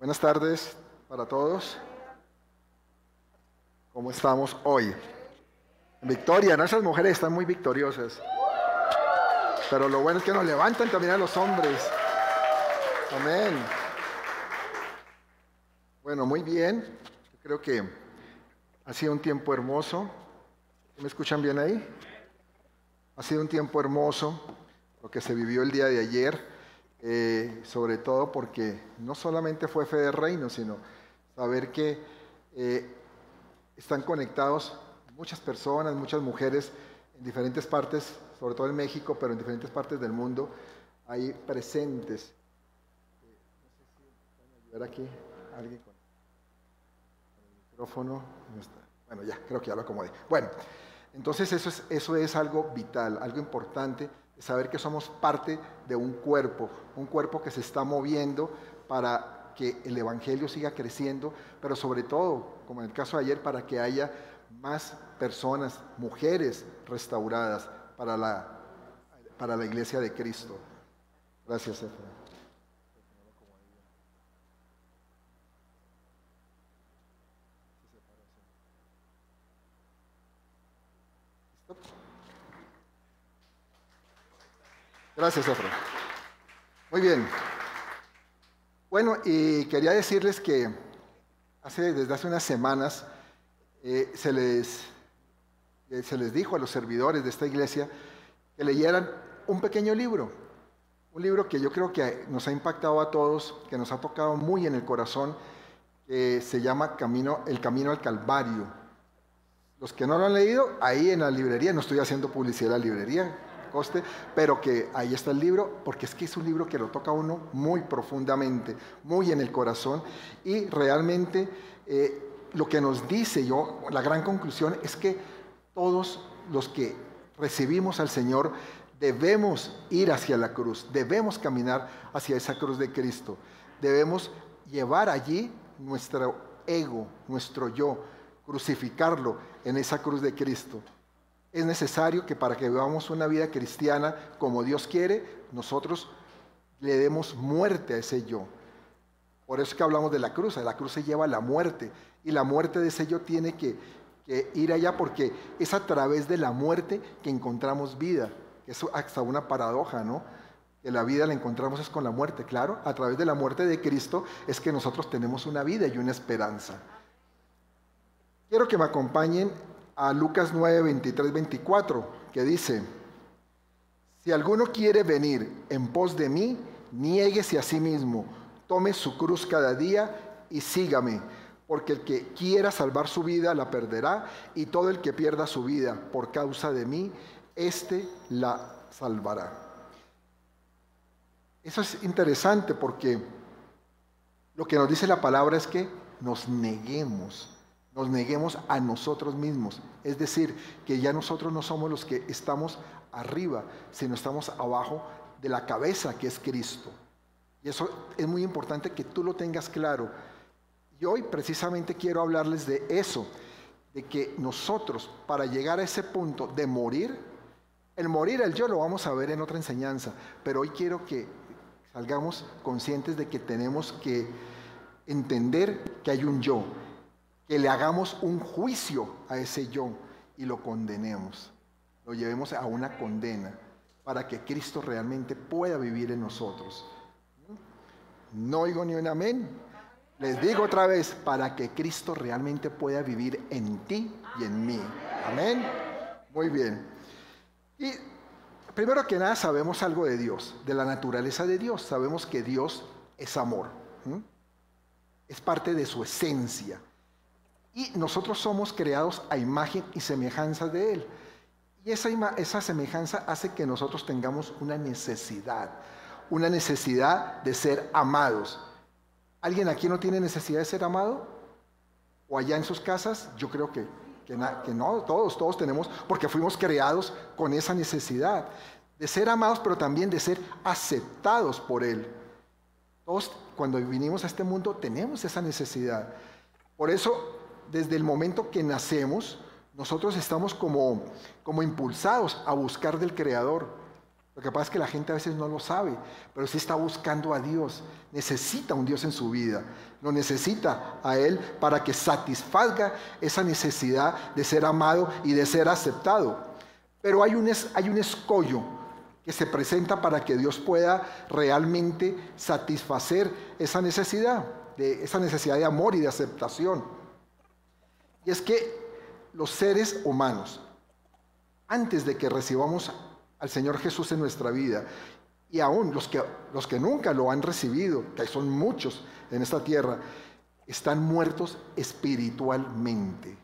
Buenas tardes para todos. ¿Cómo estamos hoy? Victoria, nuestras mujeres están muy victoriosas. Pero lo bueno es que nos levantan también a los hombres. Amén. Bueno, muy bien. creo que ha sido un tiempo hermoso. ¿Me escuchan bien ahí? Ha sido un tiempo hermoso lo que se vivió el día de ayer, eh, sobre todo porque no solamente fue fe de reino, sino saber que eh, están conectados muchas personas, muchas mujeres en diferentes partes, sobre todo en México, pero en diferentes partes del mundo, hay presentes. Eh, no sé si aquí alguien con, el micrófono. Bueno, ya, creo que ya lo acomodé. Bueno. Entonces eso es, eso es algo vital, algo importante, saber que somos parte de un cuerpo, un cuerpo que se está moviendo para que el Evangelio siga creciendo, pero sobre todo, como en el caso de ayer, para que haya más personas, mujeres restauradas para la, para la iglesia de Cristo. Gracias, Efraín. Gracias, Efra. Muy bien. Bueno, y quería decirles que hace, desde hace unas semanas eh, se, les, eh, se les dijo a los servidores de esta iglesia que leyeran un pequeño libro, un libro que yo creo que nos ha impactado a todos, que nos ha tocado muy en el corazón, que se llama Camino, El Camino al Calvario. Los que no lo han leído, ahí en la librería, no estoy haciendo publicidad de la librería, coste, pero que ahí está el libro, porque es que es un libro que lo toca a uno muy profundamente, muy en el corazón, y realmente eh, lo que nos dice yo, la gran conclusión es que todos los que recibimos al Señor debemos ir hacia la cruz, debemos caminar hacia esa cruz de Cristo, debemos llevar allí nuestro ego, nuestro yo, crucificarlo en esa cruz de Cristo. Es necesario que para que vivamos una vida cristiana como Dios quiere, nosotros le demos muerte a ese yo. Por eso es que hablamos de la cruz. La cruz se lleva a la muerte. Y la muerte de ese yo tiene que, ir allá porque es a través de la muerte que encontramos vida. Es hasta una paradoja, ¿no? Que la vida la encontramos es con la muerte. Claro, a través de la muerte de Cristo es que nosotros tenemos una vida y una esperanza. Quiero que me acompañen a Lucas 9, 23, 24, que dice, si alguno quiere venir en pos de mí, niéguese a sí mismo, tome su cruz cada día y sígame, porque el que quiera salvar su vida la perderá, y todo el que pierda su vida por causa de mí, éste la salvará. Eso es interesante porque lo que nos dice la palabra es que nos neguemos nos neguemos a nosotros mismos. Es decir, que ya nosotros no somos los que estamos arriba, sino estamos abajo de la cabeza que es Cristo. Y eso es muy importante que tú lo tengas claro. Y hoy precisamente quiero hablarles de eso, de que nosotros para llegar a ese punto de morir, el morir, el yo lo vamos a ver en otra enseñanza, pero hoy quiero que salgamos conscientes de que tenemos que entender que hay un yo que le hagamos un juicio a ese yo y lo condenemos, lo llevemos a una condena para que Cristo realmente pueda vivir en nosotros. No oigo ni un amén. Les digo otra vez, para que Cristo realmente pueda vivir en ti y en mí. Amén. Muy bien. Y primero que nada sabemos algo de Dios, de la naturaleza de Dios. Sabemos que Dios es amor. Es parte de su esencia. Y nosotros somos creados a imagen y semejanza de Él. Y esa, esa semejanza hace que nosotros tengamos una necesidad, una necesidad de ser amados. ¿Alguien aquí no tiene necesidad de ser amado? ¿O allá en sus casas? Yo creo que, que, que no, todos, todos tenemos, porque fuimos creados con esa necesidad de ser amados, pero también de ser aceptados por Él. Todos cuando vinimos a este mundo tenemos esa necesidad. Por eso desde el momento que nacemos, nosotros estamos como, como impulsados a buscar del Creador. Lo que pasa es que la gente a veces no lo sabe, pero sí está buscando a Dios. Necesita un Dios en su vida. Lo necesita a Él para que satisfaga esa necesidad de ser amado y de ser aceptado. Pero hay un, hay un escollo que se presenta para que Dios pueda realmente satisfacer esa necesidad, de, esa necesidad de amor y de aceptación. Y es que los seres humanos, antes de que recibamos al Señor Jesús en nuestra vida, y aún los que, los que nunca lo han recibido, que son muchos en esta tierra, están muertos espiritualmente.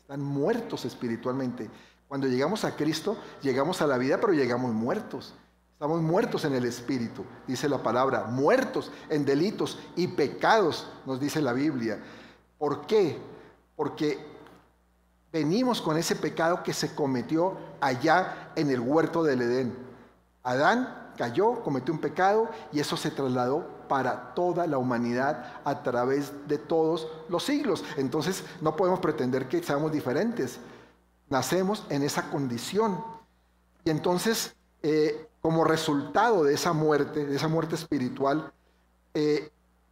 Están muertos espiritualmente. Cuando llegamos a Cristo, llegamos a la vida, pero llegamos muertos. Estamos muertos en el espíritu, dice la palabra, muertos en delitos y pecados, nos dice la Biblia. ¿Por qué? Porque venimos con ese pecado que se cometió allá en el huerto del Edén. Adán cayó, cometió un pecado y eso se trasladó para toda la humanidad a través de todos los siglos. Entonces no podemos pretender que seamos diferentes. Nacemos en esa condición. Y entonces, eh, como resultado de esa muerte, de esa muerte espiritual, eh,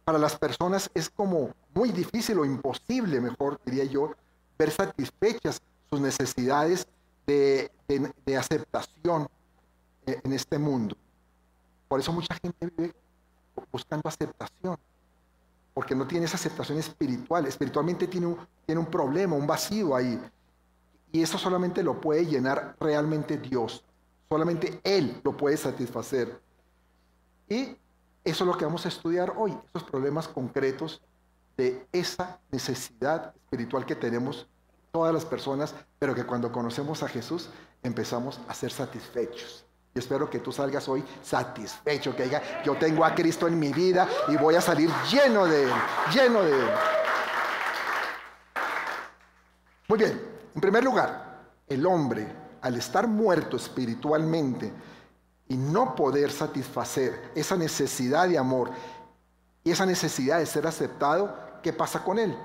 para las personas es como muy difícil o imposible, mejor diría yo, ver satisfechas sus necesidades de, aceptación en este mundo. Por eso mucha gente vive buscando aceptación, porque no tiene esa aceptación espiritual. Espiritualmente tiene un, tiene un problema, un vacío ahí. Y eso solamente lo puede llenar realmente Dios. Solamente Él lo puede satisfacer. Y eso es lo que vamos a estudiar hoy, esos problemas concretos de esa necesidad espiritual que tenemos todas las personas, pero que cuando conocemos a Jesús empezamos a ser satisfechos. Y espero que tú salgas hoy satisfecho, que diga, yo tengo a Cristo en mi vida y voy a salir lleno de Él, lleno de Él. Muy bien, en primer lugar, el hombre, al estar muerto espiritualmente y no poder satisfacer esa necesidad de amor y esa necesidad de ser aceptado, ¿qué pasa con él?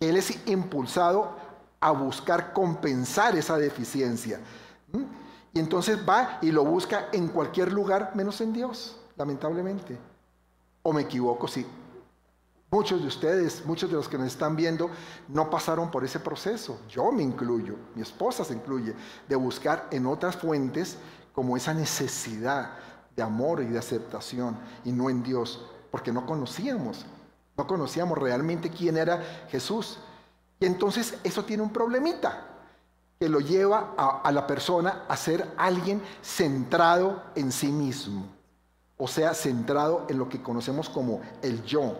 Él es impulsado a buscar compensar esa deficiencia. Y entonces va y lo busca en cualquier lugar menos en Dios, lamentablemente. O me equivoco, sí. Muchos de ustedes, muchos de los que nos están viendo, no pasaron por ese proceso. Yo me incluyo, mi esposa se incluye, de buscar en otras fuentes como esa necesidad de amor y de aceptación y no en Dios, porque no conocíamos, no conocíamos realmente quién era Jesús. Y entonces eso tiene un problemita que lo lleva a, la persona a ser alguien centrado en sí mismo, o sea, centrado en lo que conocemos como el yo,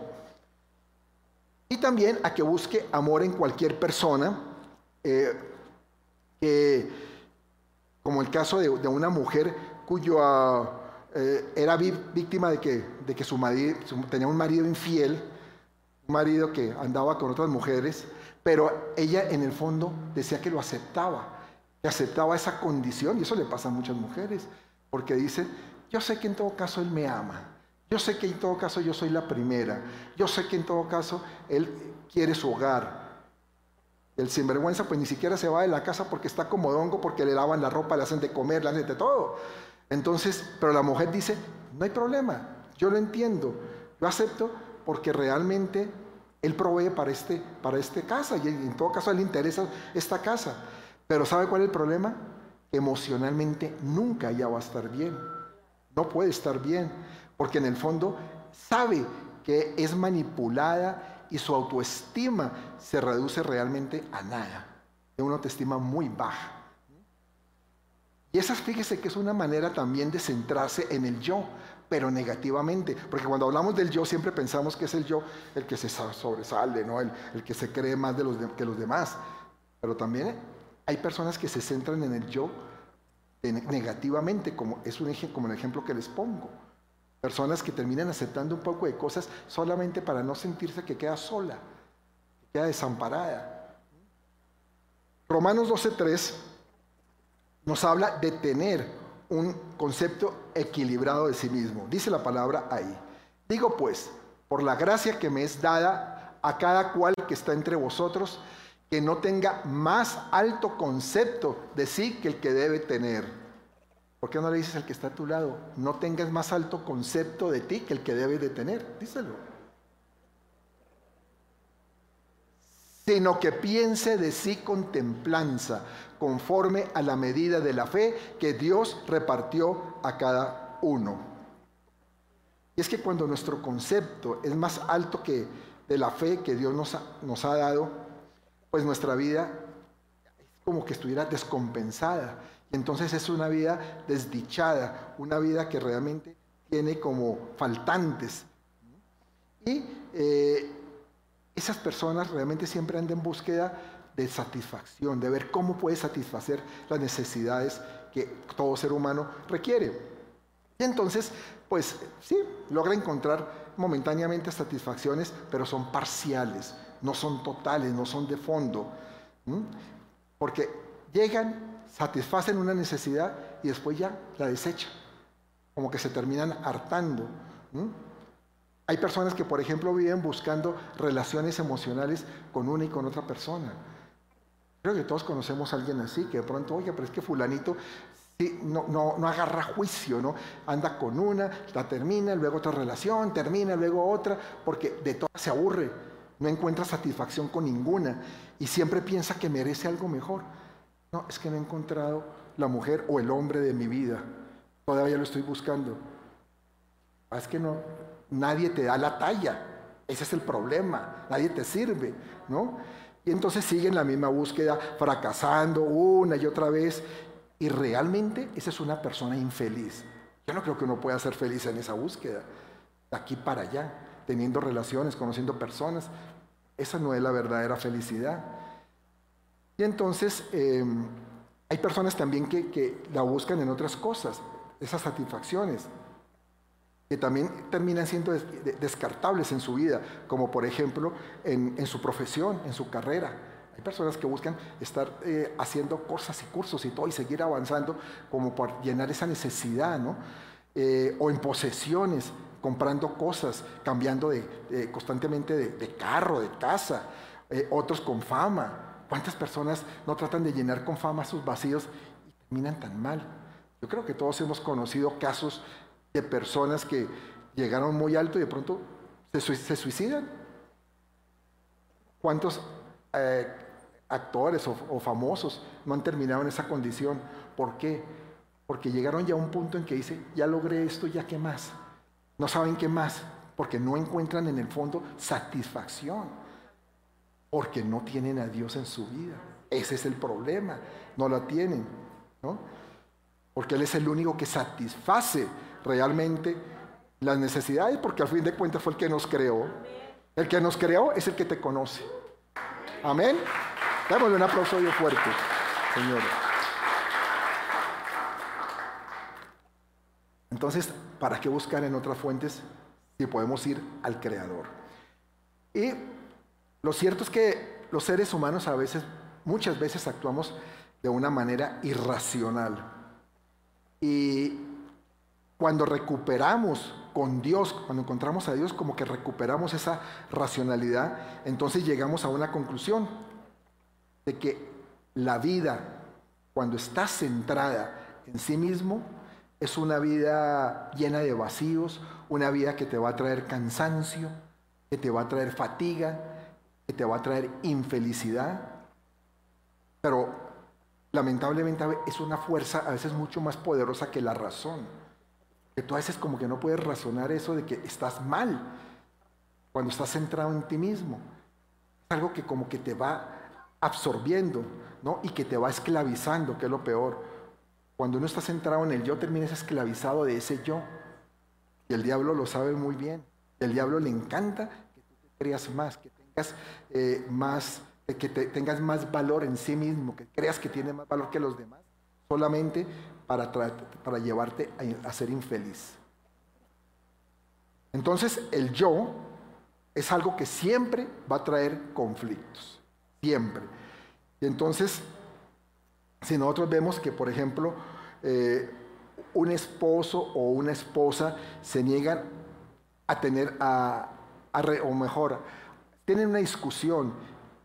y también a que busque amor en cualquier persona, eh, que, como el caso de, una mujer cuyo eh, era víctima de que, de que su marido tenía un marido infiel, un marido que andaba con otras mujeres, pero ella en el fondo decía que lo aceptaba, que aceptaba esa condición, y eso le pasa a muchas mujeres, porque dicen, yo sé que en todo caso él me ama, yo sé que en todo caso yo soy la primera. Yo sé que en todo caso Él quiere su hogar. El sinvergüenza pues ni siquiera se va de la casa porque está comodongo, porque le lavan la ropa, le hacen de comer, le hacen de todo. Entonces, pero la mujer dice, no hay problema, yo lo entiendo, yo acepto porque realmente Él provee para este, para este casa y en todo caso le interesa esta casa. Pero ¿sabe cuál es el problema? Emocionalmente nunca ella va a estar bien, no puede estar bien porque en el fondo sabe que es manipulada y su autoestima se reduce realmente a nada, de una autoestima muy baja. Y esa, fíjese que es una manera también de centrarse en el yo, pero negativamente, porque cuando hablamos del yo siempre pensamos que es el yo el que se sobresale, ¿no? el, que se cree más de los que los demás, pero también hay personas que se centran en el yo negativamente, como es un, como el ejemplo que les pongo. Personas que terminan aceptando un poco de cosas solamente para no sentirse que queda sola, que queda desamparada. Romanos 12.3 nos habla de tener un concepto equilibrado de sí mismo. Dice la palabra ahí. Digo pues, por la gracia que me es dada a cada cual que está entre vosotros, que no tenga más alto concepto de sí que el que debe tener ¿Por qué no le dices al que está a tu lado? No tengas más alto concepto de ti que el que debes de tener. Díselo. Sino que piense de sí con templanza, conforme a la medida de la fe que Dios repartió a cada uno. Y es que cuando nuestro concepto es más alto que de la fe que Dios nos ha, nos ha dado, pues nuestra vida es como que estuviera descompensada. Entonces es una vida desdichada, una vida que realmente tiene como faltantes. Y eh, esas personas realmente siempre andan en búsqueda de satisfacción, de ver cómo puede satisfacer las necesidades que todo ser humano requiere. Y entonces, pues sí, logra encontrar momentáneamente satisfacciones, pero son parciales, no son totales, no son de fondo. Porque llegan, satisfacen una necesidad y después ya la desechan, como que se terminan hartando. Hay personas que, por ejemplo, viven buscando relaciones emocionales con una y con otra persona. Creo que todos conocemos a alguien así, que de pronto, oye, pero es que fulanito no, agarra juicio, ¿no? Anda con una, la termina, luego otra relación, termina, luego otra, porque de todas se aburre, no encuentra satisfacción con ninguna y siempre piensa que merece algo mejor. No, es que no he encontrado la mujer o el hombre de mi vida, todavía lo estoy buscando. Ah, es que no, nadie te da la talla, ese es el problema, nadie te sirve, ¿no? Y entonces siguen la misma búsqueda, fracasando una y otra vez, y realmente esa es una persona infeliz. Yo no creo que uno pueda ser feliz en esa búsqueda, de aquí para allá, teniendo relaciones, conociendo personas. Esa no es la verdadera felicidad. Y entonces em, hay personas también que, la buscan en otras cosas, esas satisfacciones, que también terminan siendo descartables en su vida, como por ejemplo en su profesión, en su carrera. Hay personas que buscan estar eh, haciendo cosas y cursos y todo y seguir avanzando como para llenar esa necesidad, ¿no? Eh, o en posesiones, comprando cosas, cambiando constantemente de, carro, de casa, eh, otros con fama. ¿Cuántas personas no tratan de llenar con fama sus vacíos y terminan tan mal? Yo creo que todos hemos conocido casos de personas que llegaron muy alto y de pronto se, suicidan. ¿Cuántos actores o, famosos no han terminado en esa condición. ¿Por qué? Porque llegaron ya a un punto en que dice, ya logré esto, ya qué más. No saben qué más, porque no encuentran en el fondo satisfacción, porque no tienen a Dios en su vida. Ese es el problema, no la tienen, ¿no? Porque Él es el único que satisface realmente las necesidades, porque al fin de cuentas fue el que nos creó. El que nos creó es el que te conoce. Amén. Démosle un aplauso fuerte, señores. Entonces, ¿para qué buscar en otras fuentes si podemos ir al Creador? Y lo cierto es que los seres humanos a veces, muchas veces actuamos de una manera irracional. Y cuando recuperamos con Dios, cuando encontramos a Dios, como que recuperamos esa racionalidad, entonces llegamos a una conclusión de que la vida, cuando está centrada en sí mismo, es una vida llena de vacíos, una vida que te va a traer cansancio, que te va a traer fatiga, que te va a traer infelicidad. Pero lamentablemente es una fuerza a veces mucho más poderosa que la razón. Que tú a veces como que no puedes razonar eso de que estás mal cuando estás centrado en ti mismo. Es algo que como que te va absorbiendo, ¿no? Y que te va esclavizando, que es lo peor. Cuando uno está centrado en el yo, terminas esclavizado de ese yo. Y el diablo lo sabe muy bien. El diablo le encanta que tú te creas más, eh, más, eh, que tengas más valor en sí mismo, que creas que tiene más valor que los demás, solamente para, para llevarte a ser infeliz. Entonces, el yo es algo que siempre va a traer conflictos siempre. Y entonces, si nosotros vemos que, por ejemplo, eh, un esposo o una esposa se niegan a tener, a, o mejor, tienen una discusión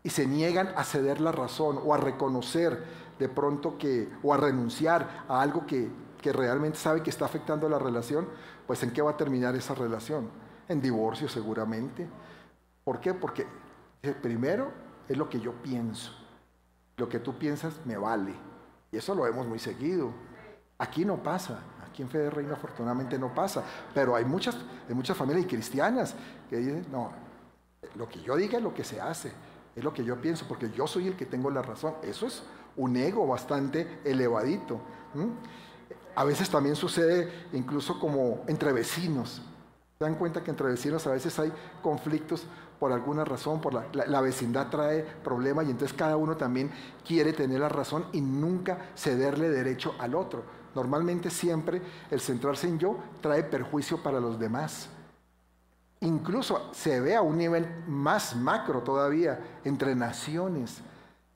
y se niegan a ceder la razón o a reconocer de pronto que, o a renunciar a algo que, que realmente sabe que está afectando la relación, pues ¿en qué va a terminar esa relación? En divorcio seguramente. ¿Por qué? Porque primero es lo que yo pienso. Lo que tú piensas me vale. Y eso lo vemos muy seguido. Aquí no pasa. Aquí en Fe de Reino afortunadamente no pasa. Pero hay muchas, hay muchas familias cristianas que dicen, no, lo que yo diga es lo que se hace. Es lo que yo pienso, porque yo soy el que tengo la razón. Eso es un ego bastante elevadito. A veces también sucede incluso como entre vecinos. Se dan cuenta que entre vecinos a veces hay conflictos por alguna razón, por la, vecindad trae problemas y entonces cada uno también quiere tener la razón y nunca cederle derecho al otro. Normalmente siempre el centrarse en yo trae perjuicio para los demás. Incluso se ve a un nivel más macro todavía entre naciones,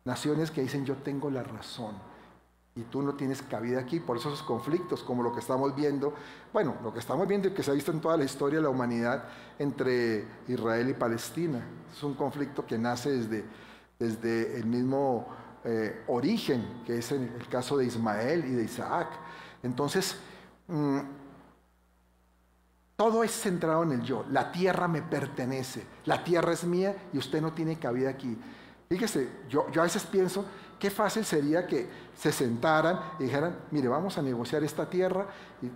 naciones que dicen yo tengo la razón y tú no tienes cabida aquí, por eso esos conflictos, como lo que estamos viendo, bueno, lo que estamos viendo y que se ha visto en toda la historia de la humanidad entre Israel y Palestina. Es un conflicto que nace desde, desde el mismo eh, origen, que es en el caso de Ismael y de Isaac. Entonces, mm, todo es centrado en el yo. La tierra me pertenece. La tierra es mía y usted no tiene cabida aquí. Fíjese, yo, yo a veces pienso, qué fácil sería que se sentaran y dijeran, mire, vamos a negociar esta tierra y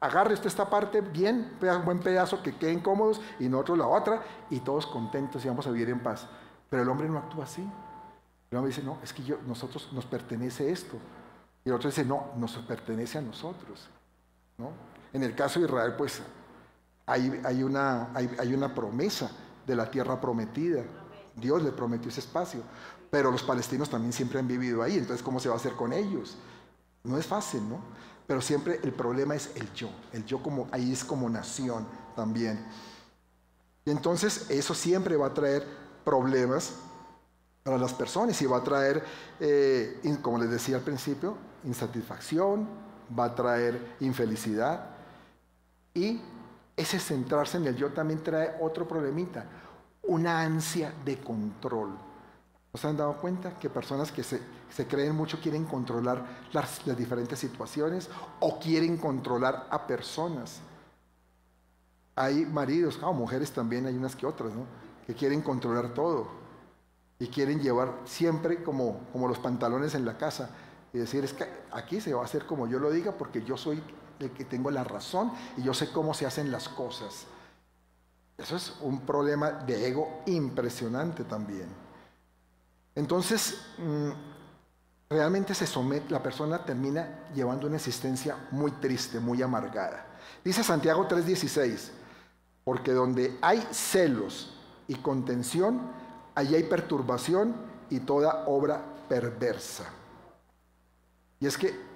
agarre usted esta parte bien, un buen pedazo, que queden cómodos y nosotros la otra y todos contentos y vamos a vivir en paz. Pero el hombre no actúa así. El hombre dice, no, es que yo, nosotros nos pertenece esto. Y el otro dice, no, nos pertenece a nosotros. ¿no? En el caso de Israel, pues hay, una, hay, una promesa de la tierra prometida. Dios le prometió ese espacio. Pero los palestinos también siempre han vivido ahí. Entonces, ¿cómo se va a hacer con ellos? No es fácil, ¿no? Pero siempre el problema es el yo. El yo como, ahí es como nación también. Entonces eso siempre va a traer problemas para las personas y va a traer, eh, como les decía al principio, insatisfacción, va a traer infelicidad y ese centrarse en el yo también trae otro problemita, una ansia de control. ¿No se han dado cuenta que personas que se, creen mucho quieren controlar las, diferentes situaciones o quieren controlar a personas? Hay maridos, o mujeres también, hay unas que otras, ¿no? que quieren controlar todo y quieren llevar siempre como, como los pantalones en la casa y decir, es que aquí se va a hacer como yo lo diga porque yo soy de que tengo la razón y yo sé cómo se hacen las cosas. Eso es un problema de ego impresionante también. Entonces, mm, realmente se somete, la persona termina llevando una existencia muy triste, muy amargada. Dice Santiago 3:16, porque donde hay celos y contención, allí hay perturbación y toda obra perversa. Y es que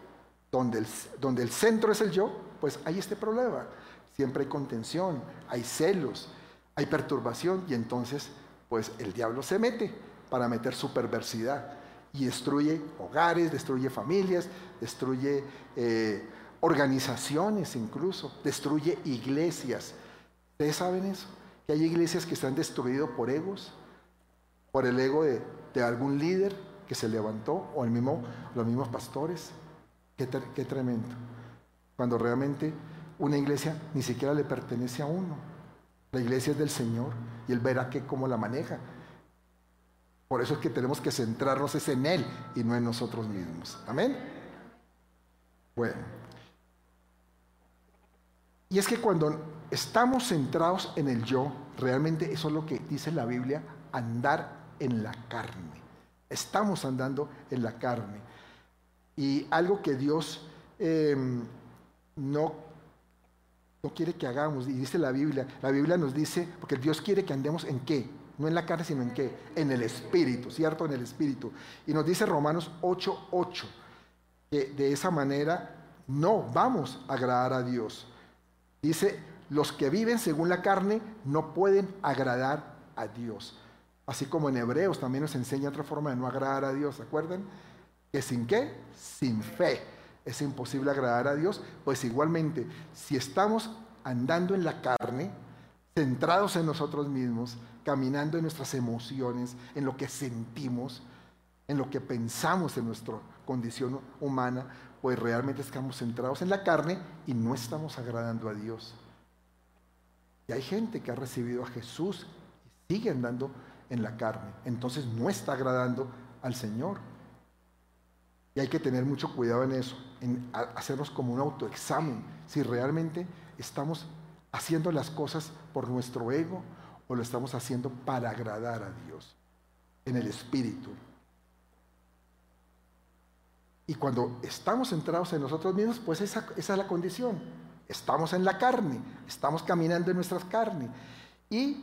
donde el, donde el centro es el yo, pues hay este problema. Siempre hay contención, hay celos, hay perturbación y entonces pues el diablo se mete para meter su perversidad y destruye hogares, destruye familias, destruye eh, organizaciones incluso, destruye iglesias. ¿Ustedes saben eso? Que hay iglesias que están destruidas por egos, por el ego de, de algún líder que se levantó o el mismo, los mismos pastores. Qué, tremendo. Cuando realmente una iglesia ni siquiera le pertenece a uno. La iglesia es del Señor y Él verá que cómo la maneja. Por eso es que tenemos que centrarnos es en Él y no en nosotros mismos. Amén. Bueno. Y es que cuando estamos centrados en el yo, realmente eso es lo que dice la Biblia, andar en la carne. Estamos andando en la carne. Y algo que Dios em, no, no quiere que hagamos, y dice la Biblia, la Biblia nos dice, porque Dios quiere que andemos en qué, no en la carne, sino en qué, en el Espíritu, ¿cierto? En el Espíritu. Y nos dice Romanos 8:8, que de esa manera no vamos a agradar a Dios. Dice, los que viven según la carne no pueden agradar a Dios. Así como en Hebreos también nos enseña otra forma de no agradar a Dios, ¿se acuerdan? Que sin qué, sin fe, es imposible agradar a Dios, pues igualmente, si estamos andando en la carne, centrados en nosotros mismos, caminando en nuestras emociones, en lo que sentimos, en lo que pensamos en nuestra condición humana, pues realmente estamos centrados en la carne y no estamos agradando a Dios. Y hay gente que ha recibido a Jesús y sigue andando en la carne. Entonces no está agradando al Señor. Y hay que tener mucho cuidado en eso, en hacernos como un autoexamen, si realmente estamos haciendo las cosas por nuestro ego o lo estamos haciendo para agradar a Dios, en el Espíritu. Y cuando estamos centrados en nosotros mismos, pues esa, es la condición. Estamos en la carne, estamos caminando en nuestras carnes. Y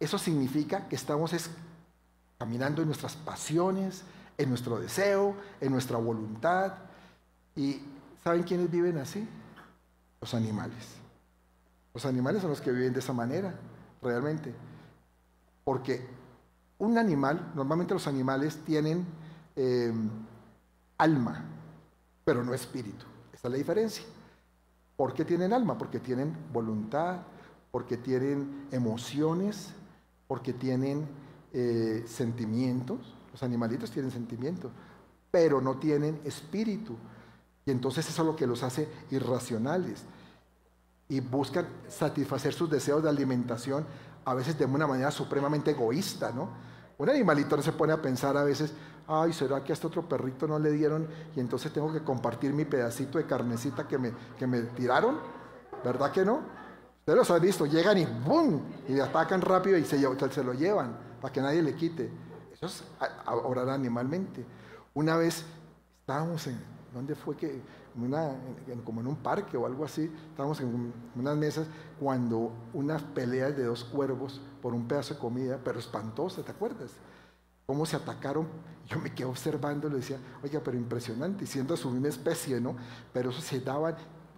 eso significa que estamos caminando en nuestras pasiones, en nuestro deseo, en nuestra voluntad. ¿Y saben quiénes viven así? Los animales. Los animales son los que viven de esa manera, realmente. Porque un animal, normalmente los animales tienen eh, alma, pero no espíritu. Esa es la diferencia. ¿Por qué tienen alma? Porque tienen voluntad, porque tienen emociones, porque tienen eh, sentimientos. Los animalitos tienen sentimientos, pero no tienen espíritu. Y entonces eso es lo que los hace irracionales. Y buscan satisfacer sus deseos de alimentación, a veces de una manera supremamente egoísta, ¿no? Un animalito no se pone a pensar a veces, ay, ¿será que a este otro perrito no le dieron y entonces tengo que compartir mi pedacito de carnecita que me, que me tiraron? ¿Verdad que no? Ustedes los han visto, llegan y ¡bum! Y atacan rápido y se, se lo llevan para que nadie le quite. Eso es orar animalmente. Una vez estábamos en, ¿dónde fue que? Como en un parque o algo así, estábamos en unas mesas cuando unas peleas de dos cuervos por un pedazo de comida, pero espantosa, ¿te acuerdas? Cómo se atacaron. Yo me quedé observando y le decía, oiga, pero impresionante, siendo su misma especie, ¿no? Pero eso se daban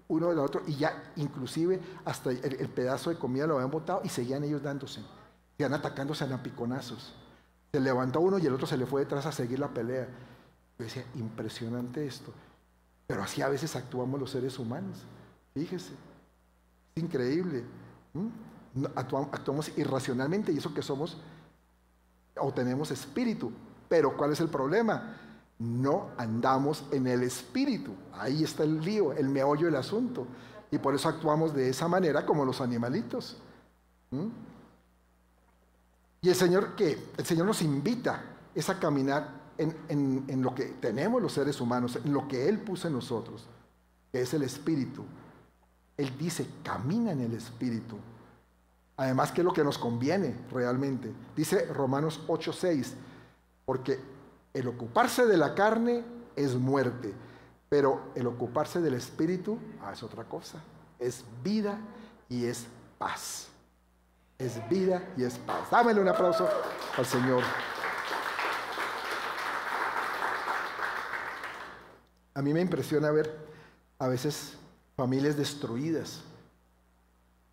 uno del otro y ya inclusive hasta el, pedazo de comida lo habían botado y seguían ellos dándose, seguían atacándose a piconazos. Se levantó uno y el otro se le fue detrás a seguir la pelea. Yo decía, impresionante esto. Pero así a veces actuamos los seres humanos. Fíjese, es increíble. Actuamos, irracionalmente y eso que somos o tenemos espíritu. Pero ¿cuál es el problema? No andamos en el espíritu. Ahí está el lío, el meollo del asunto. Y por eso actuamos de esa manera como los animalitos. Y el Señor que el Señor nos invita es a caminar en, lo que tenemos los seres humanos, en lo que Él puso en nosotros, que es el Espíritu. Él dice, camina en el Espíritu. Además, que es lo que nos conviene realmente. Dice Romanos 8:6, porque el ocuparse de la carne es muerte, pero el ocuparse del Espíritu ah, es otra cosa. Es vida y es paz es vida y es paz. Dámele un aplauso al Señor. A mí me impresiona ver a veces familias destruidas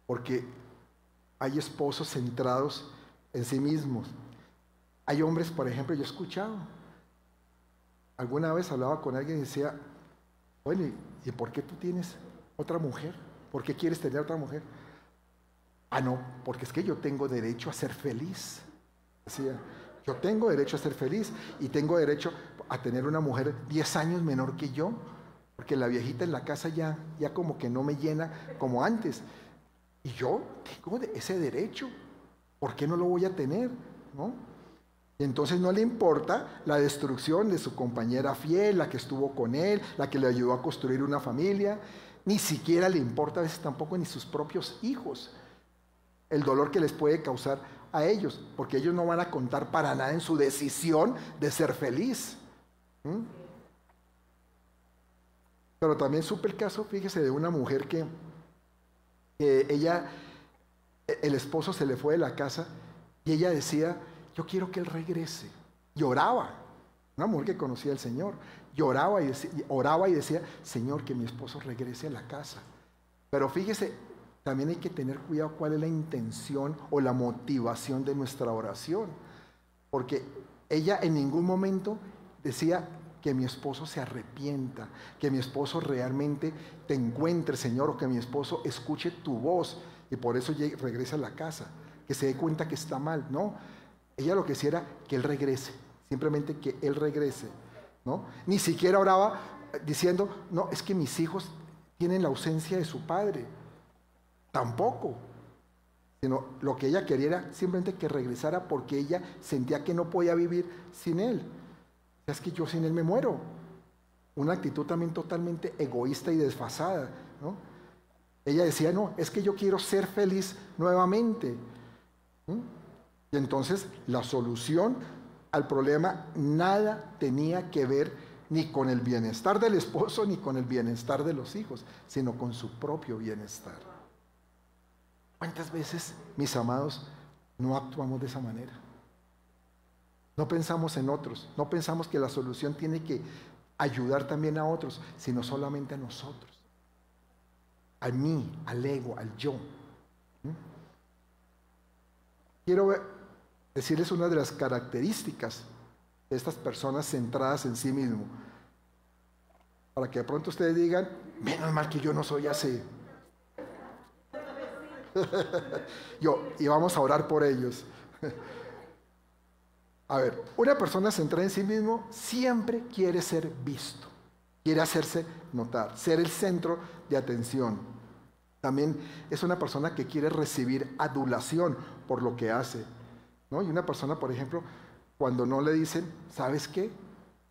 porque hay esposos centrados en sí mismos. Hay hombres, por ejemplo, yo he escuchado, alguna vez hablaba con alguien y decía, bueno, ¿y por qué tú tienes otra mujer? ¿Por qué quieres tener otra mujer? Ah, no, porque es que yo tengo derecho a ser feliz. Decía, yo tengo derecho a ser feliz y tengo derecho a tener una mujer 10 años menor que yo, porque la viejita en la casa ya, ya como que no me llena como antes. Y yo tengo ese derecho. ¿Por qué no lo voy a tener? ¿No? Y entonces no le importa la destrucción de su compañera fiel, la que estuvo con él, la que le ayudó a construir una familia. Ni siquiera le importa a veces tampoco ni sus propios hijos el dolor que les puede causar a ellos, porque ellos no van a contar para nada en su decisión de ser feliz. Pero también supe el caso, fíjese, de una mujer que, ella, el esposo se le fue de la casa y ella decía, yo quiero que él regrese. Lloraba, una mujer que conocía al Señor, lloraba y decía, oraba y decía, Señor, que mi esposo regrese a la casa. Pero fíjese, también hay que tener cuidado cuál es la intención o la motivación de nuestra oración. Porque ella en ningún momento decía que mi esposo se arrepienta, que mi esposo realmente te encuentre, Señor, o que mi esposo escuche tu voz y por eso regrese a la casa, que se dé cuenta que está mal. No, ella lo que decía era que él regrese, simplemente que él regrese. ¿no? Ni siquiera oraba diciendo, no, es que mis hijos tienen la ausencia de su padre. Tampoco. Sino lo que ella quería era simplemente que regresara porque ella sentía que no podía vivir sin él. Es que yo sin él me muero. Una actitud también totalmente egoísta y desfasada. ¿no? Ella decía, no, es que yo quiero ser feliz nuevamente. Y entonces la solución al problema nada tenía que ver ni con el bienestar del esposo ni con el bienestar de los hijos, sino con su propio bienestar. ¿Cuántas veces, mis amados, no actuamos de esa manera? No pensamos en otros, no pensamos que la solución tiene que ayudar también a otros, sino solamente a nosotros. A mí, al ego, al yo. ¿Mm? Quiero decirles una de las características de estas personas centradas en sí mismo. Para que de pronto ustedes digan, menos mal que yo no soy así. Yo, y vamos a orar por ellos. a ver, una persona centrada en sí mismo siempre quiere ser visto, quiere hacerse notar, ser el centro de atención. También es una persona que quiere recibir adulación por lo que hace. ¿no? Y una persona, por ejemplo, cuando no le dicen, ¿sabes qué?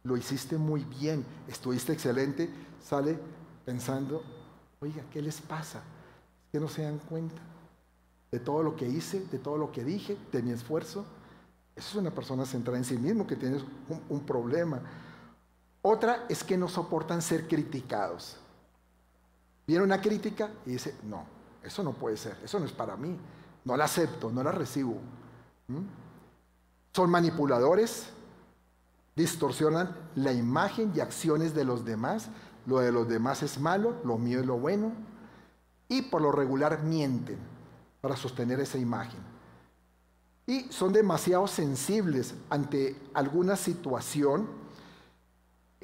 Lo hiciste muy bien, estuviste excelente, sale pensando, oiga, ¿qué les pasa? Es que no se dan cuenta de todo lo que hice, de todo lo que dije, de mi esfuerzo. Eso es una persona centrada en sí mismo que tiene un, problema. Otra es que no soportan ser criticados. Viene una crítica y dice, no, eso no puede ser, eso no es para mí, no la acepto, no la recibo. ¿Mm? Son manipuladores, distorsionan la imagen y acciones de los demás. Lo de los demás es malo, lo mío es lo bueno. Y por lo regular mienten para sostener esa imagen. Y son demasiado sensibles ante alguna situación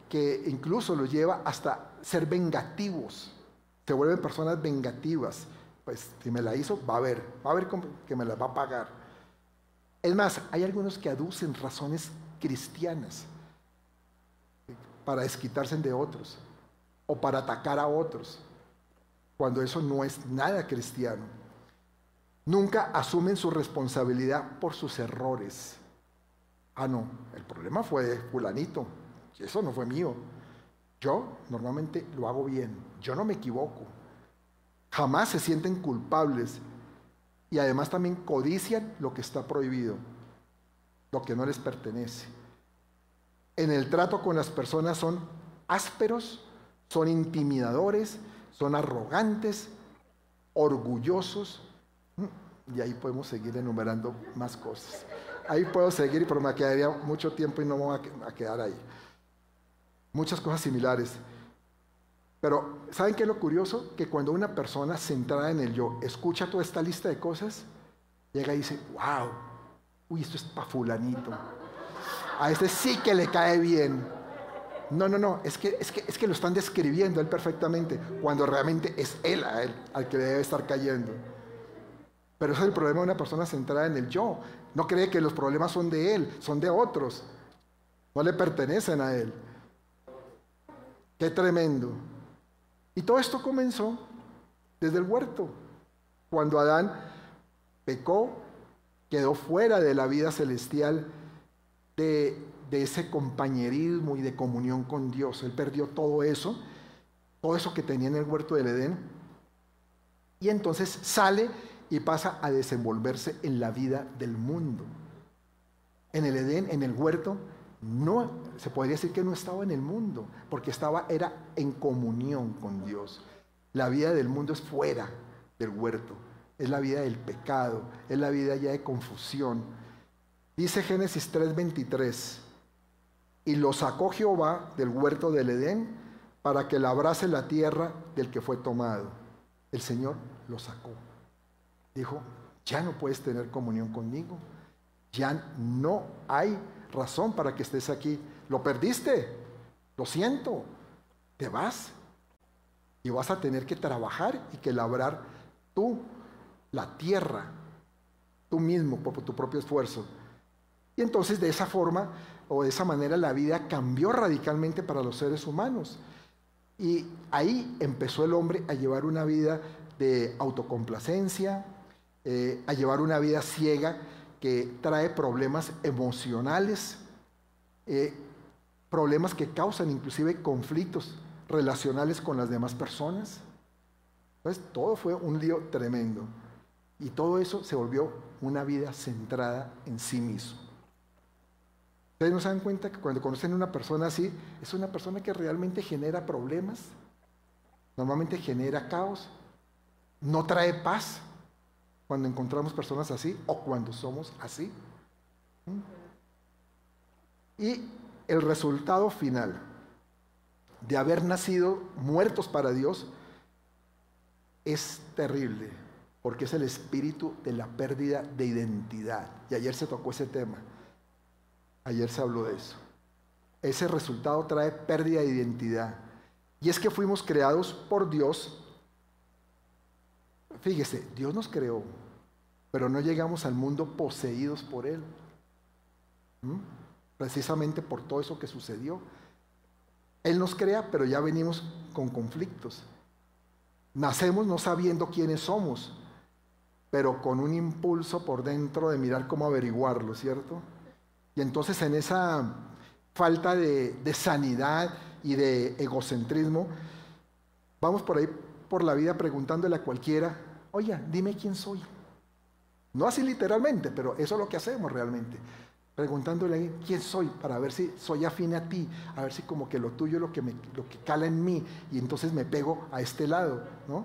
que incluso los lleva hasta ser vengativos. Se vuelven personas vengativas. Pues si me la hizo, va a ver, va a ver que me la va a pagar. Es más, hay algunos que aducen razones cristianas para desquitarse de otros o para atacar a otros, cuando eso no es nada cristiano. Nunca asumen su responsabilidad por sus errores. Ah, no, el problema fue fulanito, eso no fue mío. Yo normalmente lo hago bien, yo no me equivoco. Jamás se sienten culpables y además también codician lo que está prohibido, lo que no les pertenece. En el trato con las personas son ásperos, son intimidadores, son arrogantes, orgullosos. Y ahí podemos seguir enumerando más cosas. Ahí puedo seguir, pero me quedaría mucho tiempo y no me voy a quedar ahí. Muchas cosas similares. Pero, ¿saben qué es lo curioso? Que cuando una persona centrada en el yo escucha toda esta lista de cosas, llega y dice, wow, uy, esto es pa' fulanito. A este sí que le cae bien. No, no, no, es que, es que, es que lo están describiendo él perfectamente, cuando realmente es él, a él al que debe estar cayendo. Pero ese es el problema de una persona centrada en el yo. No cree que los problemas son de él, son de otros. No le pertenecen a él. Qué tremendo. Y todo esto comenzó desde el huerto, cuando Adán pecó, quedó fuera de la vida celestial, de, ese compañerismo y de comunión con Dios. Él perdió todo eso, todo eso que tenía en el huerto del Edén. Y entonces sale y pasa a desenvolverse en la vida del mundo. En el Edén, en el huerto, no, se podría decir que no estaba en el mundo, porque estaba, era en comunión con Dios. La vida del mundo es fuera del huerto, es la vida del pecado, es la vida ya de confusión. Dice Génesis 3:23, y lo sacó Jehová del huerto del Edén para que labrase la tierra del que fue tomado. El Señor lo sacó. Dijo, ya no puedes tener comunión conmigo, ya no hay razón para que estés aquí. Lo perdiste, lo siento, te vas. Y vas a tener que trabajar y que labrar tú la tierra, tú mismo, por tu propio esfuerzo. Y entonces de esa forma o de esa manera la vida cambió radicalmente para los seres humanos. Y ahí empezó el hombre a llevar una vida de autocomplacencia, eh, a llevar una vida ciega que trae problemas emocionales, eh, problemas que causan inclusive conflictos relacionales con las demás personas. Entonces, todo fue un lío tremendo. Y todo eso se volvió una vida centrada en sí mismo. Ustedes no se dan cuenta que cuando conocen a una persona así, es una persona que realmente genera problemas, normalmente genera caos, no trae paz cuando encontramos personas así o cuando somos así. Y el resultado final de haber nacido muertos para Dios es terrible, porque es el espíritu de la pérdida de identidad. Y ayer se tocó ese tema. Ayer se habló de eso. Ese resultado trae pérdida de identidad. Y es que fuimos creados por Dios. Fíjese, Dios nos creó, pero no llegamos al mundo poseídos por Él. Precisamente por todo eso que sucedió. Él nos crea, pero ya venimos con conflictos. Nacemos no sabiendo quiénes somos, pero con un impulso por dentro de mirar cómo averiguarlo, ¿cierto? Y entonces en esa falta de, sanidad y de egocentrismo, vamos por ahí por la vida preguntándole a cualquiera, oye, dime quién soy. No así literalmente, pero eso es lo que hacemos realmente. Preguntándole a quién soy para ver si soy afín a ti, a ver si como que lo tuyo es lo que, me, lo que cala en mí y entonces me pego a este lado. ¿no?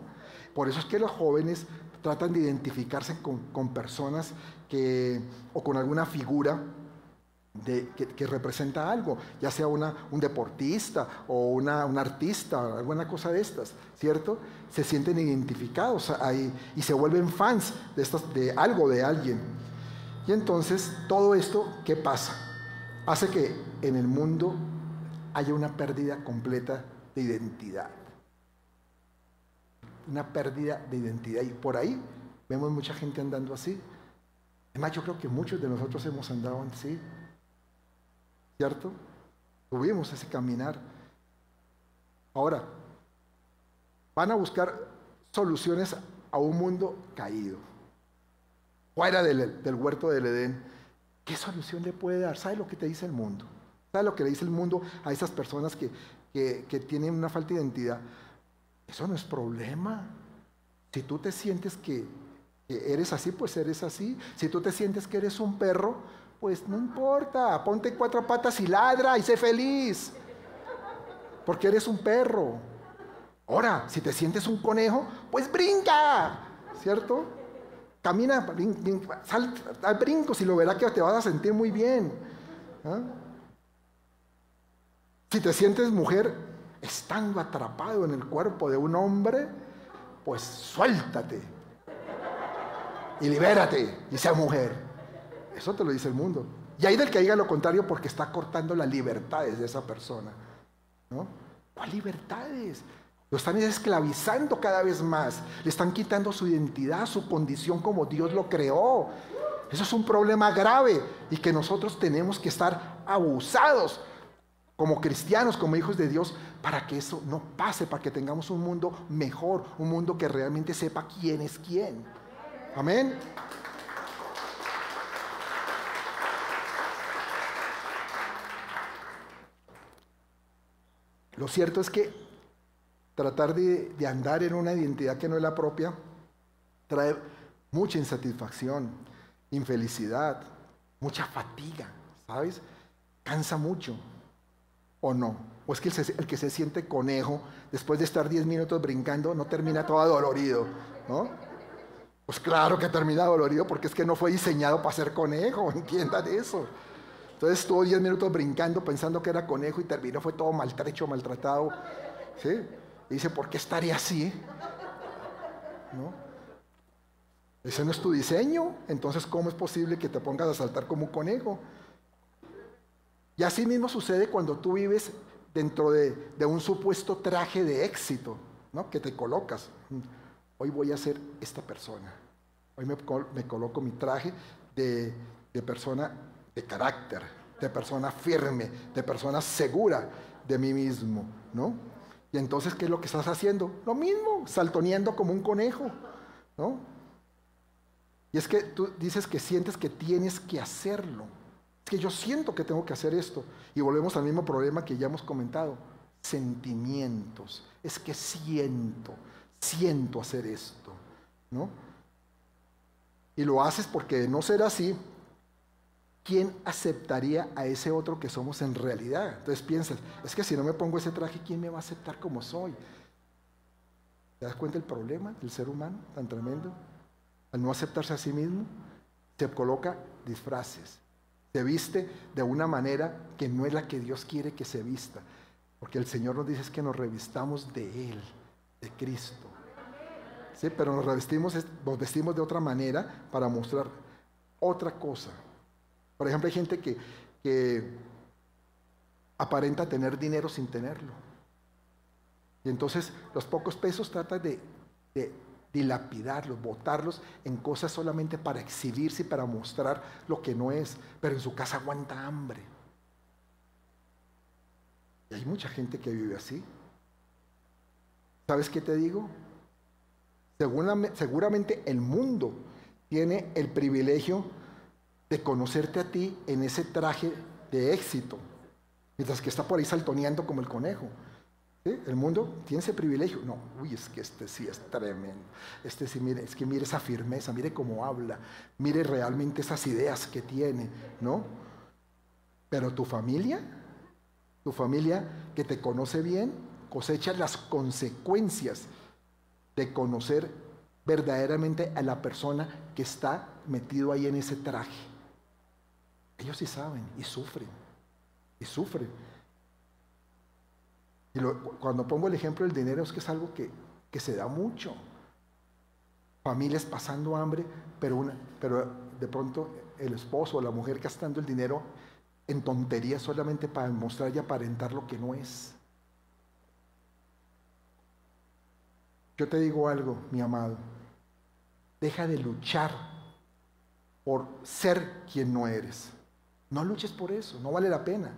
Por eso es que los jóvenes tratan de identificarse con, personas que, o con alguna figura que, representa algo, ya sea un deportista o una, un artista, alguna cosa de estas, ¿cierto? Se sienten identificados ahí y se vuelven fans de, de algo, de alguien. Y entonces todo esto, ¿qué pasa? Hace que en el mundo haya una pérdida completa de identidad. Una pérdida de identidad. Y por ahí vemos mucha gente andando así. Además, yo creo que muchos de nosotros hemos andado así. ¿Cierto? Tuvimos ese caminar. Ahora, van a buscar soluciones a un mundo caído fuera del, huerto del Edén, ¿qué solución le puede dar? ¿Sabe lo que te dice el mundo? ¿Sabe lo que le dice el mundo a esas personas que, tienen una falta de identidad? Eso no es problema. Si tú te sientes que, que eres así, pues eres así. Si tú te sientes que eres un perro, pues no importa. Ponte cuatro patas y ladra y sé feliz. Porque eres un perro. Ahora, si te sientes un conejo, pues brinca. ¿Cierto? Camina, sal al brinco, si lo verás que te vas a sentir muy bien. ¿ah? Si te sientes mujer estando atrapado en el cuerpo de un hombre, pues suéltate y libérate y sea mujer. Eso te lo dice el mundo. Y hay del que diga lo contrario porque está cortando las libertades de esa persona. ¿No? ¿Cuál libertades? Lo están esclavizando cada vez más. Le están quitando su identidad, su condición como Dios lo creó. Eso es un problema grave y que nosotros tenemos que estar abusados como cristianos, como hijos de Dios, para que eso no pase, para que tengamos un mundo mejor, un mundo que realmente sepa quién es quién. Amén. Lo cierto es que tratar de, andar en una identidad que no es la propia, trae mucha insatisfacción, infelicidad, mucha fatiga, ¿sabes? Cansa mucho, ¿o no? O es que el, que se siente conejo, después de estar 10 minutos brincando, no termina todo dolorido, ¿no? Pues claro que termina dolorido porque es que no fue diseñado para ser conejo, entiendan eso. Entonces estuvo 10 minutos brincando pensando que era conejo y terminó, fue todo maltrecho, maltratado, ¿sí? dice, ¿por qué estaría así? ¿No? Ese no es tu diseño, entonces ¿cómo es posible que te pongas a saltar como un conejo? Y así mismo sucede cuando tú vives dentro de, un supuesto traje de éxito, ¿no? Que te colocas. Hoy voy a ser esta persona. Hoy me, coloco mi traje de, de persona de carácter, de persona firme, de persona segura de mí mismo, ¿no? Y entonces, ¿qué es lo que estás haciendo? Lo mismo, saltoneando como un conejo, ¿no? Y es que tú dices que sientes que tienes que hacerlo. Es que yo siento que tengo que hacer esto. Y volvemos al mismo problema que ya hemos comentado. Sentimientos. Es que siento, siento hacer esto, ¿no? Y lo haces porque no ser así, ¿quién aceptaría a ese otro que somos en realidad? Entonces piensas, es que si no me pongo ese traje, ¿quién me va a aceptar como soy? ¿Te das cuenta del problema del ser humano tan tremendo? Al no aceptarse a sí mismo, se coloca disfraces, se viste de una manera que no es la que Dios quiere que se vista, porque el Señor nos dice que nos revistamos de Él, de Cristo. Sí, pero nos revestimos, nos vestimos de otra manera para mostrar otra cosa. Por ejemplo, hay gente que, aparenta tener dinero sin tenerlo. Y entonces los pocos pesos tratan de, de, dilapidarlos, botarlos en cosas solamente para exhibirse y para mostrar lo que no es, pero en su casa aguanta hambre. Y hay mucha gente que vive así. ¿Sabes qué te digo? Seguramente el mundo tiene el privilegio de conocerte a ti en ese traje de éxito, mientras que está por ahí saltoneando como el conejo. El mundo tiene ese privilegio. No, uy, es que este sí es tremendo. Este sí, mire, es que mire esa firmeza, mire cómo habla, mire realmente esas ideas que tiene, ¿no? Pero tu familia, tu familia que te conoce bien, cosecha las consecuencias de conocer verdaderamente a la persona que está metido ahí en ese traje. Ellos sí saben y sufren, y sufren. Y cuando pongo el ejemplo del dinero es que es algo que, se da mucho. Familias pasando hambre, pero, una, pero de pronto el esposo o la mujer gastando el dinero en tonterías solamente para mostrar y aparentar lo que no es. Yo te digo algo, mi amado. Deja de luchar por ser quien no eres. No luches por eso, no vale la pena.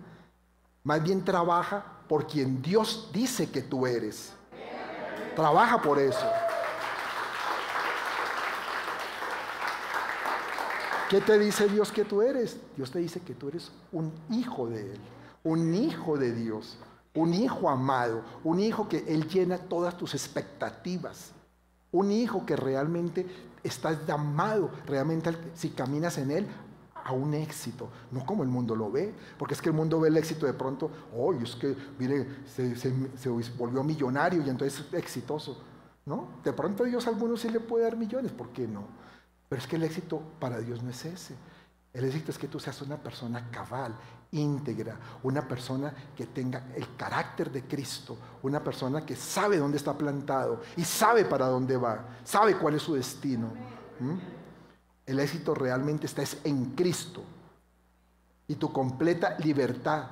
Más bien trabaja por quien Dios dice que tú eres. Trabaja por eso. ¿Qué te dice Dios que tú eres? Dios te dice que tú eres un hijo de Él, un hijo de Dios, un hijo amado, un hijo que Él llena todas tus expectativas, un hijo que realmente estás llamado, realmente si caminas en Él, a un éxito, no como el mundo lo ve, porque es que el mundo ve el éxito de pronto, oh, es que, mire, se, volvió millonario y entonces es exitoso. ¿No? De pronto Dios a algunos sí le puede dar millones, ¿por qué no? Pero es que el éxito para Dios no es ese. El éxito es que tú seas una persona cabal, íntegra, una persona que tenga el carácter de Cristo, una persona que sabe dónde está plantado y sabe para dónde va, sabe cuál es su destino. El éxito realmente está en Cristo. Y tu completa libertad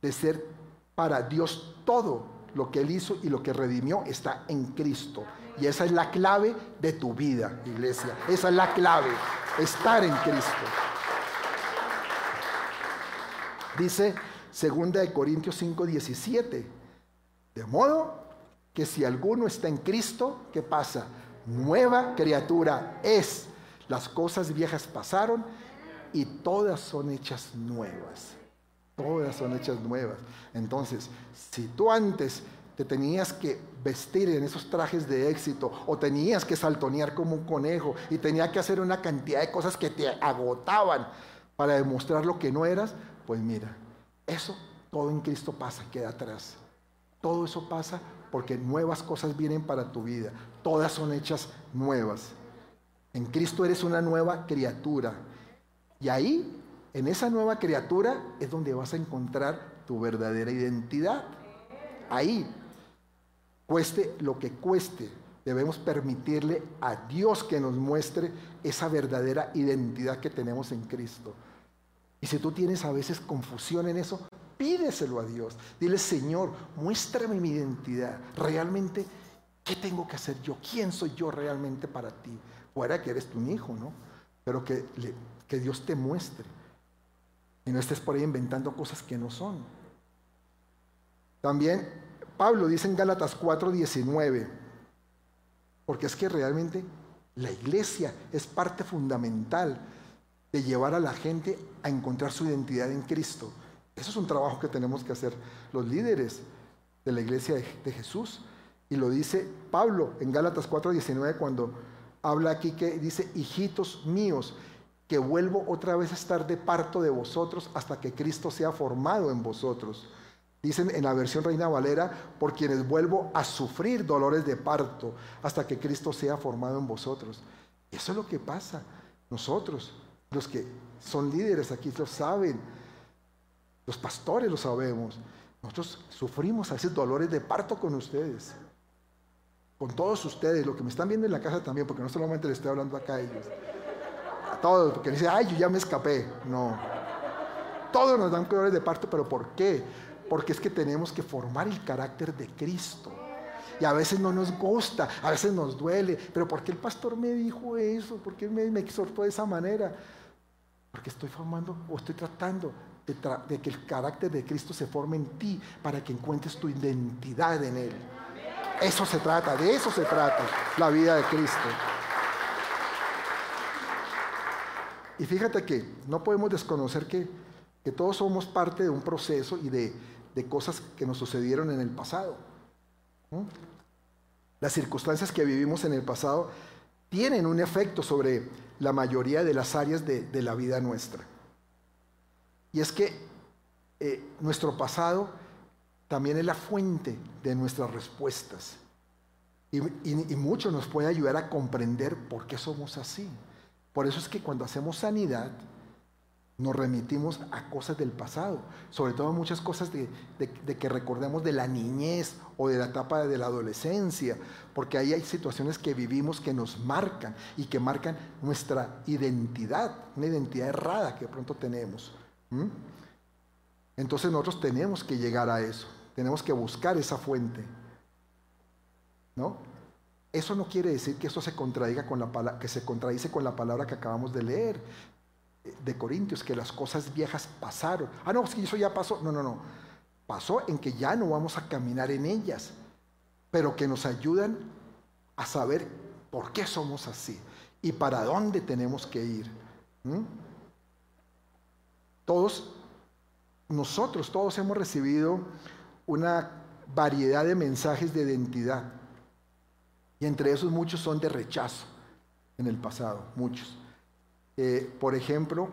de ser para Dios todo lo que Él hizo y lo que redimió está en Cristo. Y esa es la clave de tu vida, iglesia. Esa es la clave, estar en Cristo. Dice 2 Corintios 5, 17. De modo que si alguno está en Cristo, ¿qué pasa? Nueva criatura es las cosas viejas pasaron y todas son hechas nuevas. Todas son hechas nuevas. Entonces, si tú antes te tenías que vestir en esos trajes de éxito o tenías que saltonear como un conejo y tenías que hacer una cantidad de cosas que te agotaban para demostrar lo que no eras, pues mira, eso todo en Cristo pasa, queda atrás. Todo eso pasa porque nuevas cosas vienen para tu vida. Todas son hechas nuevas. En Cristo eres una nueva criatura. Y ahí, en esa nueva criatura, es donde vas a encontrar tu verdadera identidad. Ahí, cueste lo que cueste, debemos permitirle a Dios que nos muestre esa verdadera identidad que tenemos en Cristo. Y si tú tienes a veces confusión en eso, pídeselo a Dios. Dile, Señor, muéstrame mi identidad. Realmente, ¿qué tengo que hacer yo? ¿Quién soy yo realmente para ti? Fuera que eres tu hijo, ¿no? Pero que, que Dios te muestre. Y no estés por ahí inventando cosas que no son. También Pablo dice en Gálatas 4:19, porque es que realmente la iglesia es parte fundamental de llevar a la gente a encontrar su identidad en Cristo. Eso es un trabajo que tenemos que hacer los líderes de la iglesia de, Jesús. Y lo dice Pablo en Gálatas 4:19 cuando habla aquí que dice, hijitos míos, que vuelvo otra vez a estar de parto de vosotros hasta que Cristo sea formado en vosotros. Dicen en la versión Reina Valera, por quienes vuelvo a sufrir dolores de parto hasta que Cristo sea formado en vosotros. Eso es lo que pasa. Nosotros, los que son líderes aquí lo saben, los pastores lo sabemos. Nosotros sufrimos a dolores de parto con ustedes, con todos ustedes, lo que me están viendo en la casa también, porque no solamente les estoy hablando acá a ellos, a todos, porque dicen, ay, yo ya me escapé. No, todos nos dan dolores de parto, pero ¿por qué? Porque es que tenemos que formar el carácter de Cristo. Y a veces no nos gusta, a veces nos duele. Pero ¿por qué el pastor me dijo eso? ¿Por qué me, exhortó de esa manera? Porque estoy formando o estoy tratando de, que el carácter de Cristo se forme en ti para que encuentres tu identidad en Él. Eso se trata, de eso se trata la vida de Cristo. Y fíjate que no podemos desconocer que, todos somos parte de un proceso y de, de cosas que nos sucedieron en el pasado. Las circunstancias que vivimos en el pasado tienen un efecto sobre la mayoría de las áreas de, la vida nuestra. Y es que eh, nuestro pasado también es la fuente de nuestras respuestas. y, mucho nos puede ayudar a comprender por qué somos así. Por eso es que cuando hacemos sanidad, nos remitimos a cosas del pasado, sobre todo muchas cosas de, que recordemos de la niñez o de la etapa de la adolescencia, porque ahí hay situaciones que vivimos que nos marcan y que marcan nuestra identidad, una identidad errada que pronto tenemos. Entonces nosotros tenemos que llegar a eso, tenemos que buscar esa fuente. ¿No? Eso no quiere decir que eso se contradiga con la que se contradice con la palabra que acabamos de leer, de Corintios, que las cosas viejas pasaron. Ah, no, es eso ya pasó. No, no, no. Pasó en que ya no vamos a caminar en ellas, pero que nos ayudan a saber por qué somos así y para dónde tenemos que ir. Todos, nosotros todos hemos recibido una variedad de mensajes de identidad. Y entre esos muchos son de rechazo en el pasado, muchos. Eh, por ejemplo,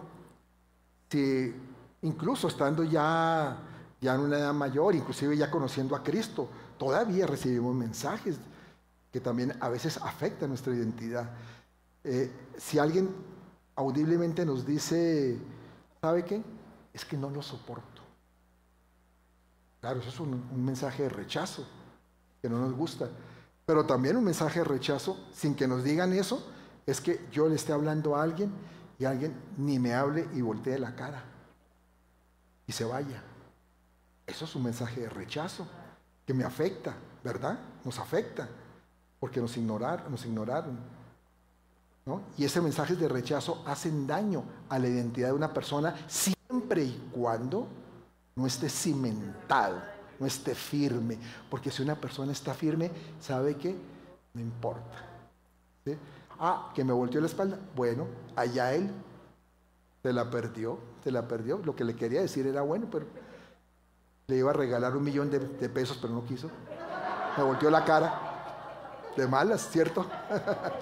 si incluso estando ya, ya en una edad mayor, inclusive ya conociendo a Cristo, todavía recibimos mensajes que también a veces afectan nuestra identidad. Eh, si alguien audiblemente nos dice, ¿sabe qué? Es que no lo soporto. Claro, eso es un, mensaje de rechazo, que no nos gusta. Pero también un mensaje de rechazo, sin que nos digan eso, es que yo le esté hablando a alguien y alguien ni me hable y voltee la cara y se vaya. Eso es un mensaje de rechazo que me afecta, ¿verdad? Nos afecta porque nos ignoraron, nos ignoraron. ¿no? Y ese mensaje de rechazo hacen daño a la identidad de una persona siempre y cuando no esté cimentado, no esté firme. Porque si una persona está firme, sabe que no importa. Ah, que me volteó la espalda. Bueno, allá él se la perdió, se la perdió. Lo que le quería decir era bueno, pero le iba a regalar un millón de, pesos, pero no quiso. Me volteó la cara. De malas, ¿cierto?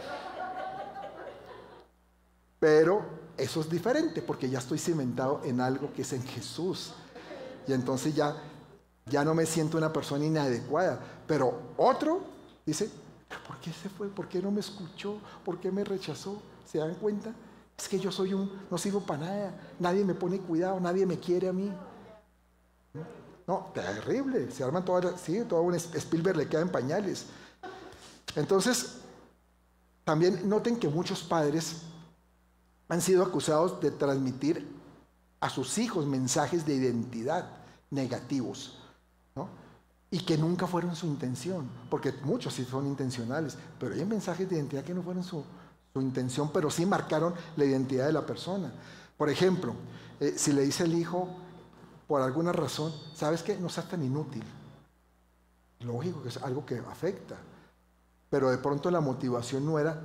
pero eso es diferente porque ya estoy cimentado en algo que es en Jesús. Y entonces ya, ya no me siento una persona inadecuada. Pero otro dice, ¿Por qué se fue? ¿Por qué no me escuchó? ¿Por qué me rechazó? ¿Se dan cuenta? Es que yo soy un, no sirvo para nada, nadie me pone cuidado, nadie me quiere a mí. No, terrible, se arman todas, sí, todo un Spielberg le queda en pañales. Entonces, también noten que muchos padres han sido acusados de transmitir a sus hijos mensajes de identidad negativos. ¿no? y que nunca fueron su intención, porque muchos sí son intencionales, pero hay mensajes de identidad que no fueron su, intención, pero sí marcaron la identidad de la persona. Por ejemplo, eh, si le dice el hijo, por alguna razón, ¿sabes qué? No seas tan inútil. Lógico que es algo que afecta. Pero de pronto la motivación no era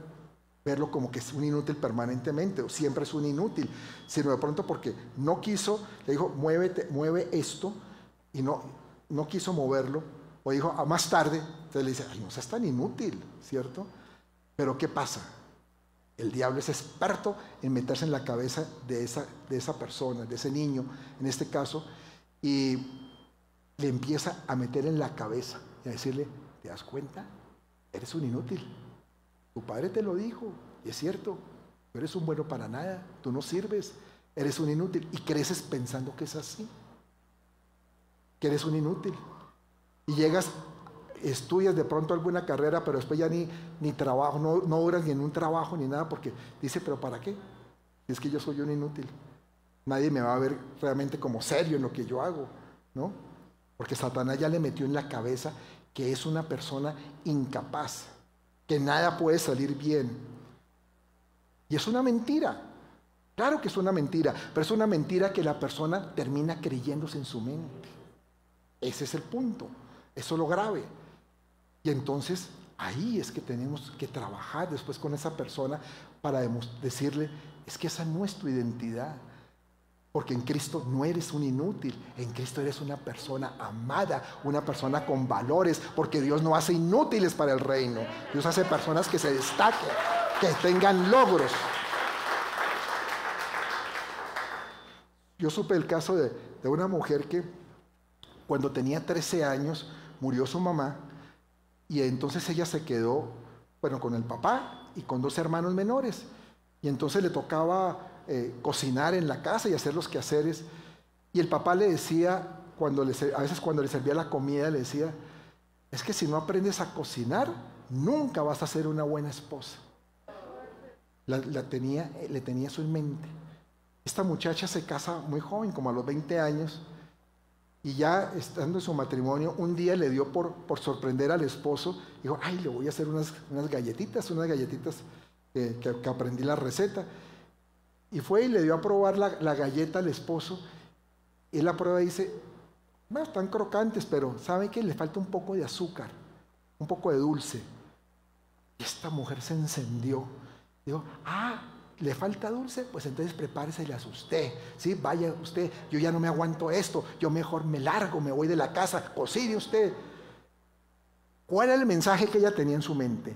verlo como que es un inútil permanentemente, o siempre es un inútil, sino de pronto porque no quiso, le dijo, muévete, mueve esto, y no, no quiso moverlo, o dijo, a más tarde, entonces le dice, no seas tan inútil, ¿cierto? Pero ¿qué pasa? El diablo es experto en meterse en la cabeza de esa, de esa persona, de ese niño, en este caso, y le empieza a meter en la cabeza y a decirle, ¿te das cuenta? Eres un inútil. Tu padre te lo dijo, y es cierto, tú eres un bueno para nada, tú no sirves, eres un inútil, y creces pensando que es así, que eres un inútil. Y llegas, estudias de pronto alguna carrera, pero después ya ni, ni trabajo, no, no duras ni en un trabajo ni nada, porque dice, pero ¿para qué? Es que yo soy un inútil. Nadie me va a ver realmente como serio en lo que yo hago, ¿no? Porque Satanás ya le metió en la cabeza que es una persona incapaz, que nada puede salir bien. Y es una mentira. Claro que es una mentira, pero es una mentira que la persona termina creyéndose en su mente. Ese es el punto. Eso es lo grave. Y entonces ahí es que tenemos que trabajar después con esa persona para decirle, es que esa no es tu identidad. Porque en Cristo no eres un inútil, en Cristo eres una persona amada, una persona con valores, porque Dios no hace inútiles para el reino, Dios hace personas que se destaquen, que tengan logros. Yo supe el caso de, de una mujer que cuando tenía 13 años murió su mamá y entonces ella se quedó, bueno, con el papá y con dos hermanos menores. Y entonces le tocaba eh, cocinar en la casa y hacer los quehaceres. Y el papá le decía, cuando a veces cuando le servía la comida, le decía, es que si no aprendes a cocinar, nunca vas a ser una buena esposa. La, tenía, le tenía eso en mente. Esta muchacha se casa muy joven, como a los 20 años, y ya estando en su matrimonio, un día le dio por, por sorprender al esposo, dijo, ay, le voy a hacer unas, unas galletitas, unas galletitas que, que aprendí la receta. Y fue y le dio a probar la, galleta al esposo. Y la prueba dice, no, están crocantes, pero ¿sabe que le falta un poco de azúcar, un poco de dulce? Y esta mujer se encendió. Dijo, ah, ¿le falta dulce? Pues entonces prepárese y le asusté. Sí, vaya usted, yo ya no me aguanto esto, yo mejor me largo, me voy de la casa, cocine usted. ¿Cuál era el mensaje que ella tenía en su mente?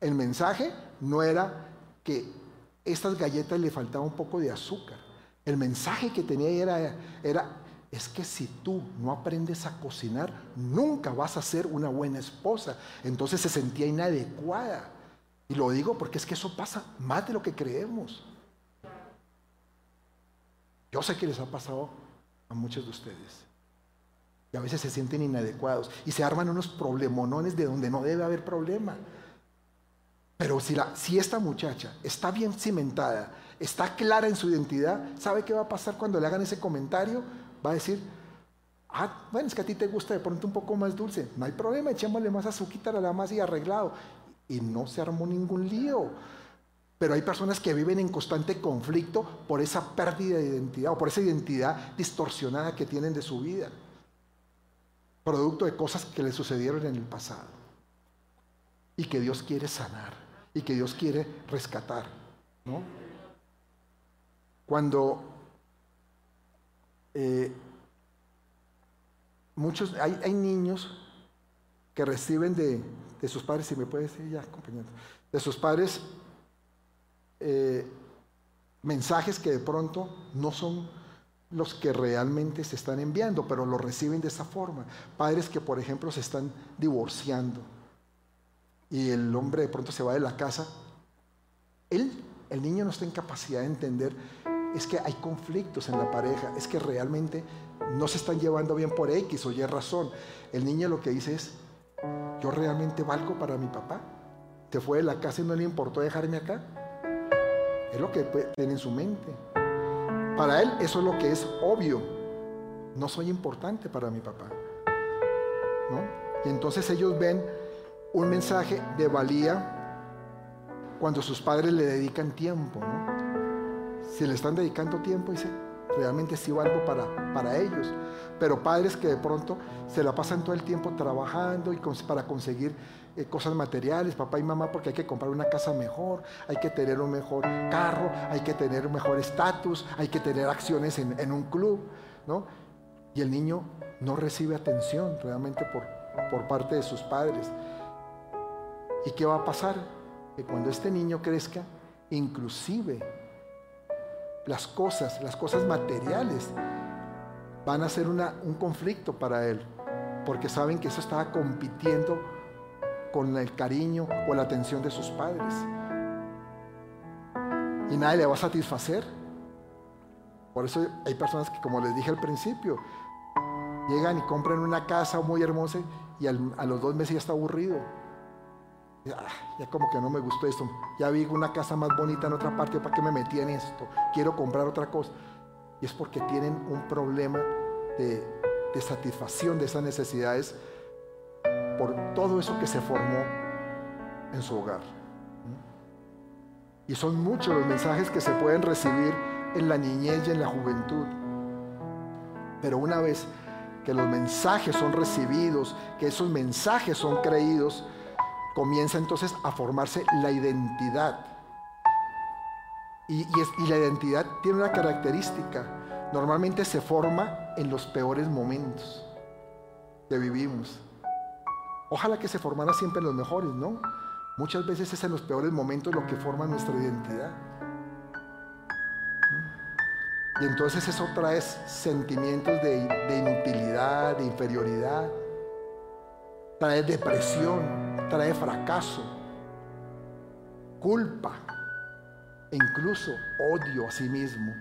El mensaje no era que estas galletas le faltaba un poco de azúcar. El mensaje que tenía era, era, es que si tú no aprendes a cocinar, nunca vas a ser una buena esposa. Entonces se sentía inadecuada. Y lo digo porque es que eso pasa más de lo que creemos. Yo sé que les ha pasado a muchos de ustedes. Y a veces se sienten inadecuados y se arman unos problemonones de donde no debe haber problema. Pero si, esta muchacha está bien cimentada, está clara en su identidad, ¿sabe qué va a pasar cuando le hagan ese comentario? Va a decir, ah, bueno, es que a ti te gusta de pronto un poco más dulce. No hay problema, echémosle más azúcar a la más y arreglado. Y no se armó ningún lío. Pero hay personas que viven en constante conflicto por esa pérdida de identidad o por esa identidad distorsionada que tienen de su vida. Producto de cosas que le sucedieron en el pasado. Y que Dios quiere sanar y que Dios quiere rescatar. ¿no? Cuando eh, muchos, hay, hay, niños que reciben de, de, sus padres, si me puede decir ya, compañero, de sus padres eh, mensajes que de pronto no son los que realmente se están enviando, pero lo reciben de esa forma. Padres que, por ejemplo, se están divorciando y el hombre de pronto se va de la casa, él, el niño no está en capacidad de entender, es que hay conflictos en la pareja, es que realmente no se están llevando bien por X o Y razón. El niño lo que dice es, yo realmente valgo para mi papá. Te fue de la casa y no le importó dejarme acá. Es lo que tiene en su mente. Para él eso es lo que es obvio. No soy importante para mi papá. Y entonces ellos ven un mensaje de valía cuando sus padres le dedican tiempo, Si le están dedicando tiempo, dice, realmente sí valgo para, para ellos. Pero padres que de pronto se la pasan todo el tiempo trabajando y para conseguir eh, cosas materiales, papá y mamá, porque hay que comprar una casa mejor, hay que tener un mejor carro, hay que tener un mejor estatus, hay que tener acciones en, en, un club, ¿no? Y el niño no recibe atención realmente por, por parte de sus padres. ¿Y qué va a pasar? Que cuando este niño crezca, inclusive las cosas, las cosas materiales, van a ser un conflicto para él, porque saben que eso estaba compitiendo con el cariño o la atención de sus padres. Y nadie le va a satisfacer. Por eso hay personas que, como les dije al principio, llegan y compran una casa muy hermosa y a los dos meses ya está aburrido. Ah, ya, como que no me gustó esto. Ya vi una casa más bonita en otra parte, ¿para qué me metí en esto? Quiero comprar otra cosa. Y es porque tienen un problema de, de satisfacción de esas necesidades por todo eso que se formó en su hogar. Y son muchos los mensajes que se pueden recibir en la niñez y en la juventud. Pero una vez que los mensajes son recibidos, que esos mensajes son creídos, comienza entonces a formarse la identidad. Y, la identidad tiene una característica. Normalmente se forma en los peores momentos que vivimos. Ojalá que se formara siempre en los mejores, ¿no? Muchas veces es en los peores momentos lo que forma nuestra identidad. Y entonces eso trae sentimientos de, de inutilidad, de inferioridad, trae depresión, trae fracaso, culpa e incluso odio a sí mismo.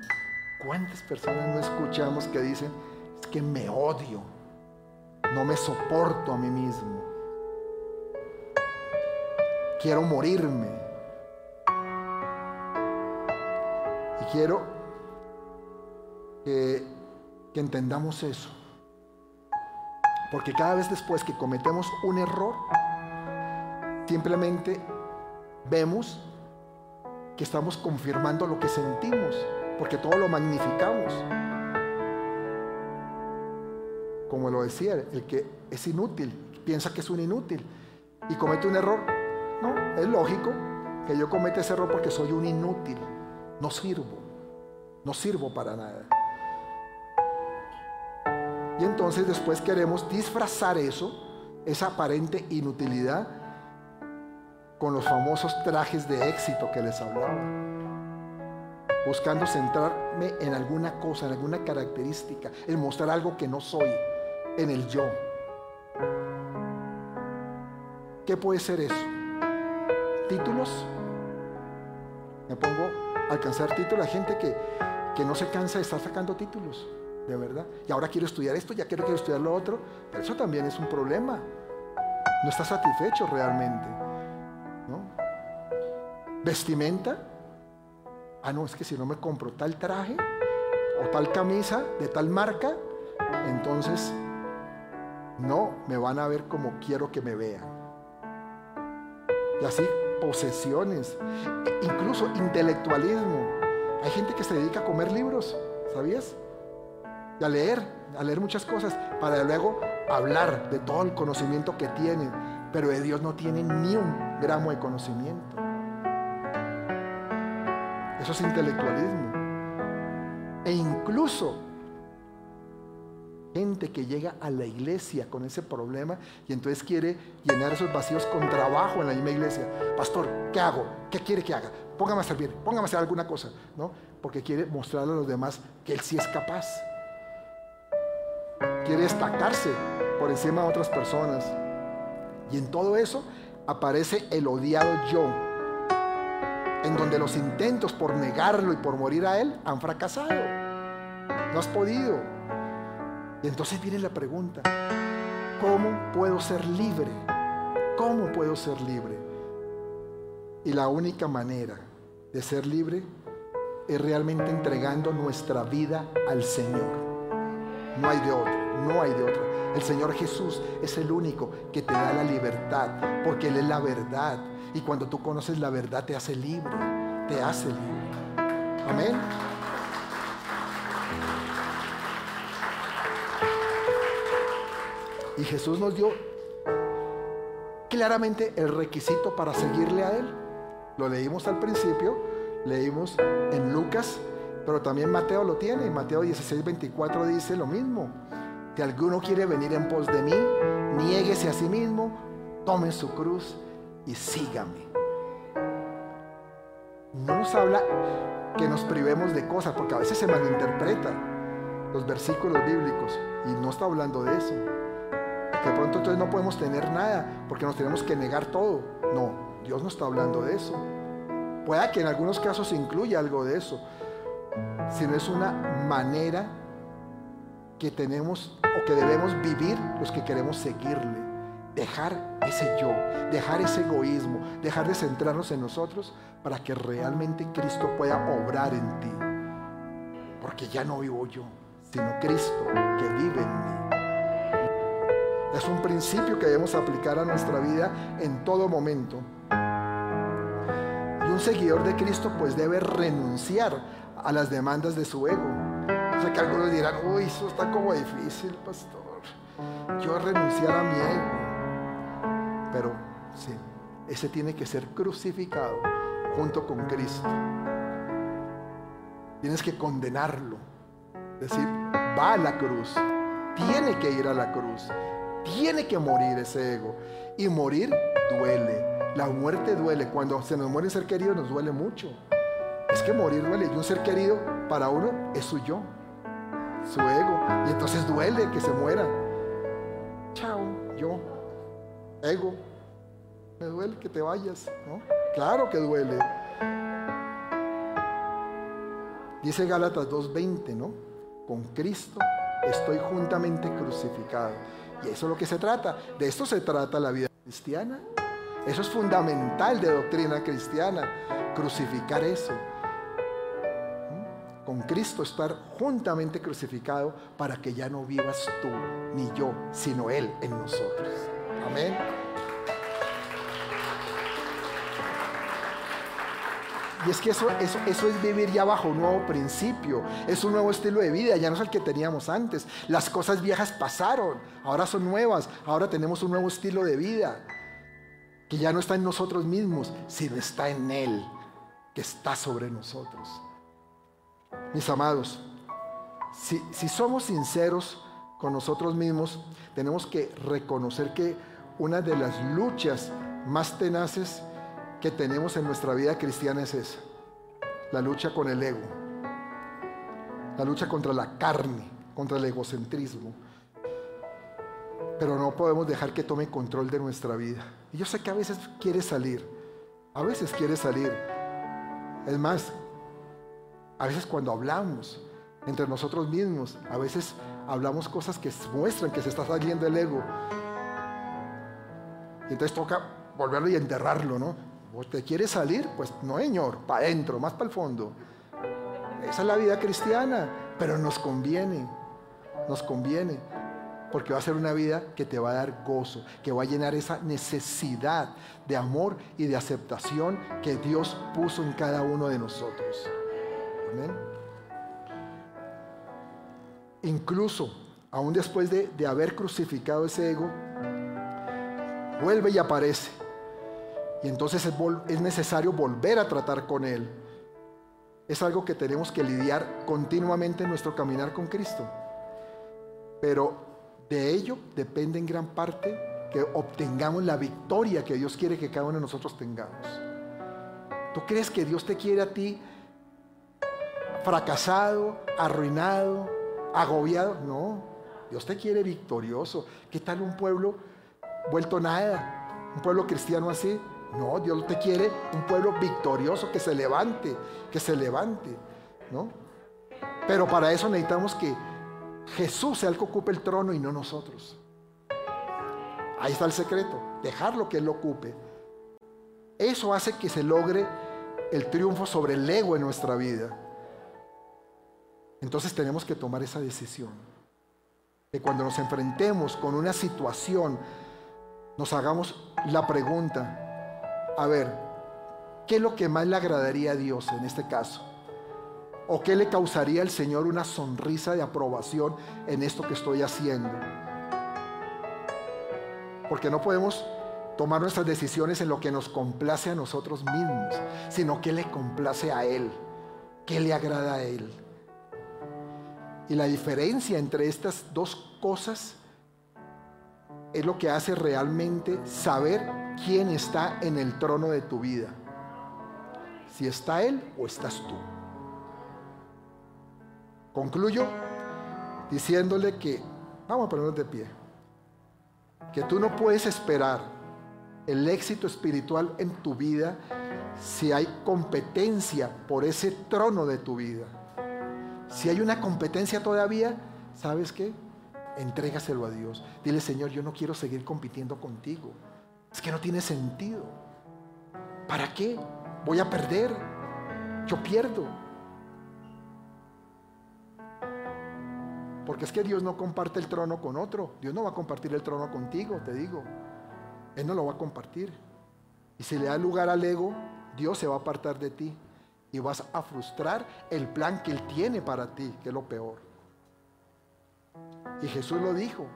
¿Cuántas personas no escuchamos que dicen, es que me odio, no me soporto a mí mismo, quiero morirme? Y quiero que, que entendamos eso. Porque cada vez después que cometemos un error, Simplemente vemos que estamos confirmando lo que sentimos, porque todo lo magnificamos. Como lo decía, el que es inútil, piensa que es un inútil y comete un error. No, es lógico que yo cometa ese error porque soy un inútil, no sirvo, no sirvo para nada. Y entonces después queremos disfrazar eso, esa aparente inutilidad, con los famosos trajes de éxito que les hablaba, buscando centrarme en alguna cosa, en alguna característica, en mostrar algo que no soy, en el yo. ¿Qué puede ser eso? ¿Títulos? Me pongo a alcanzar títulos. Hay gente que, que no se cansa de estar sacando títulos, de verdad. Y ahora quiero estudiar esto, ya quiero, quiero estudiar lo otro. Pero eso también es un problema. No está satisfecho realmente. Vestimenta. Ah, no, es que si no me compro tal traje o tal camisa de tal marca, entonces no me van a ver como quiero que me vean. Y así posesiones, e incluso intelectualismo. Hay gente que se dedica a comer libros, ¿sabías? Y a leer, a leer muchas cosas, para luego hablar de todo el conocimiento que tienen, pero de Dios no tienen ni un gramo de conocimiento. Eso es intelectualismo. E incluso gente que llega a la iglesia con ese problema y entonces quiere llenar esos vacíos con trabajo en la misma iglesia. Pastor, ¿qué hago? ¿Qué quiere que haga? Póngame a servir, póngame a hacer alguna cosa, ¿no? Porque quiere mostrarle a los demás que él sí es capaz. Quiere destacarse por encima de otras personas. Y en todo eso aparece el odiado yo, en donde los intentos por negarlo y por morir a Él han fracasado. No has podido. Y entonces viene la pregunta, ¿cómo puedo ser libre? ¿Cómo puedo ser libre? Y la única manera de ser libre es realmente entregando nuestra vida al Señor. No hay de otra, no hay de otra. El Señor Jesús es el único que te da la libertad, porque Él es la verdad. Y cuando tú conoces la verdad te hace libre, te hace libre. Amén. Y Jesús nos dio claramente el requisito para seguirle a Él. Lo leímos al principio, leímos en Lucas, pero también Mateo lo tiene. Mateo 16, 24 dice lo mismo. Si alguno quiere venir en pos de mí, niéguese a sí mismo, tome su cruz y sígame. No nos habla que nos privemos de cosas, porque a veces se malinterpretan los versículos bíblicos y no está hablando de eso. Que pronto entonces no podemos tener nada porque nos tenemos que negar todo. No, Dios no está hablando de eso. Pueda que en algunos casos incluya algo de eso, sino es una manera que tenemos o que debemos vivir los que queremos seguirle. Dejar ese yo, dejar ese egoísmo, dejar de centrarnos en nosotros para que realmente Cristo pueda obrar en ti. Porque ya no vivo yo, sino Cristo que vive en mí. Es un principio que debemos aplicar a nuestra vida en todo momento. Y un seguidor de Cristo pues debe renunciar a las demandas de su ego. Sea que algunos dirán, uy, eso está como difícil, pastor. Yo renunciar a mi ego. Pero sí, ese tiene que ser crucificado junto con Cristo. Tienes que condenarlo. Decir, va a la cruz. Tiene que ir a la cruz. Tiene que morir ese ego. Y morir duele. La muerte duele. Cuando se nos muere un ser querido nos duele mucho. Es que morir duele. Y un ser querido para uno es su yo, su ego. Y entonces duele que se muera. Chao, yo, ego. Me duele que te vayas, ¿no? Claro que duele. Dice Gálatas 2.20, ¿no? Con Cristo estoy juntamente crucificado. Y eso es lo que se trata. De esto se trata la vida cristiana. Eso es fundamental de doctrina cristiana. Crucificar eso. Con Cristo estar juntamente crucificado para que ya no vivas tú ni yo, sino Él en nosotros. Amén. Y es que eso, eso, eso, es vivir ya bajo un nuevo principio, es un nuevo estilo de vida, ya no es el que teníamos antes. Las cosas viejas pasaron, ahora son nuevas, ahora tenemos un nuevo estilo de vida, que ya no está en nosotros mismos, sino está en Él, que está sobre nosotros. Mis amados, si, si somos sinceros con nosotros mismos, tenemos que reconocer que una de las luchas más tenaces que tenemos en nuestra vida cristiana es esa. La lucha con el ego. La lucha contra la carne, contra el egocentrismo. Pero no podemos dejar que tome control de nuestra vida. Y yo sé que a veces quiere salir. A veces quiere salir. Es más, a veces cuando hablamos entre nosotros mismos, a veces hablamos cosas que muestran que se está saliendo el ego. Entonces toca volverlo y enterrarlo, ¿no? ¿Usted quiere salir? Pues no, señor, para adentro, más para el fondo. Esa es la vida cristiana, pero nos conviene, nos conviene, porque va a ser una vida que te va a dar gozo, que va a llenar esa necesidad de amor y de aceptación que Dios puso en cada uno de nosotros. Amén. Incluso, aún después de, de haber crucificado ese ego, vuelve y aparece y entonces es, necesario volver a tratar con Él. Es algo que tenemos que lidiar continuamente en nuestro caminar con Cristo. Pero de ello depende en gran parte que obtengamos la victoria que Dios quiere que cada uno de nosotros tengamos. ¿Tú crees que Dios te quiere a ti fracasado, arruinado, agobiado? No, Dios te quiere victorioso. ¿Qué tal un pueblo vuelto nada? Un pueblo cristiano así. No, Dios te quiere un pueblo victorioso que se levante, que se levante, ¿no? Pero para eso necesitamos que Jesús sea el que ocupe el trono y no nosotros. Ahí está el secreto, dejarlo que Él lo ocupe. Eso hace que se logre el triunfo sobre el ego en nuestra vida. Entonces tenemos que tomar esa decisión. Que cuando nos enfrentemos con una situación, nos hagamos la pregunta, a ver, ¿qué es lo que más le agradaría a Dios en este caso? ¿O qué le causaría al Señor una sonrisa de aprobación en esto que estoy haciendo? Porque no podemos tomar nuestras decisiones en lo que nos complace a nosotros mismos, sino que le complace a Él, que le agrada a Él. Y la diferencia entre estas dos cosas es lo que hace realmente saber quién está en el trono de tu vida. Si está Él o estás tú. Concluyo diciéndole que, vamos a ponernos de pie, que tú no puedes esperar el éxito espiritual en tu vida si hay competencia por ese trono de tu vida. Si hay una competencia todavía, ¿sabes qué? Entrégaselo a Dios. Dile, Señor, yo no quiero seguir compitiendo contigo. Es que no tiene sentido. ¿Para qué? Voy a perder. Yo pierdo. Porque es que Dios no comparte el trono con otro. Dios no va a compartir el trono contigo, te digo. Él no lo va a compartir. Y si le da lugar al ego, Dios se va a apartar de ti. Y vas a frustrar el plan que Él tiene para ti, que es lo peor. Y Jesús lo dijo,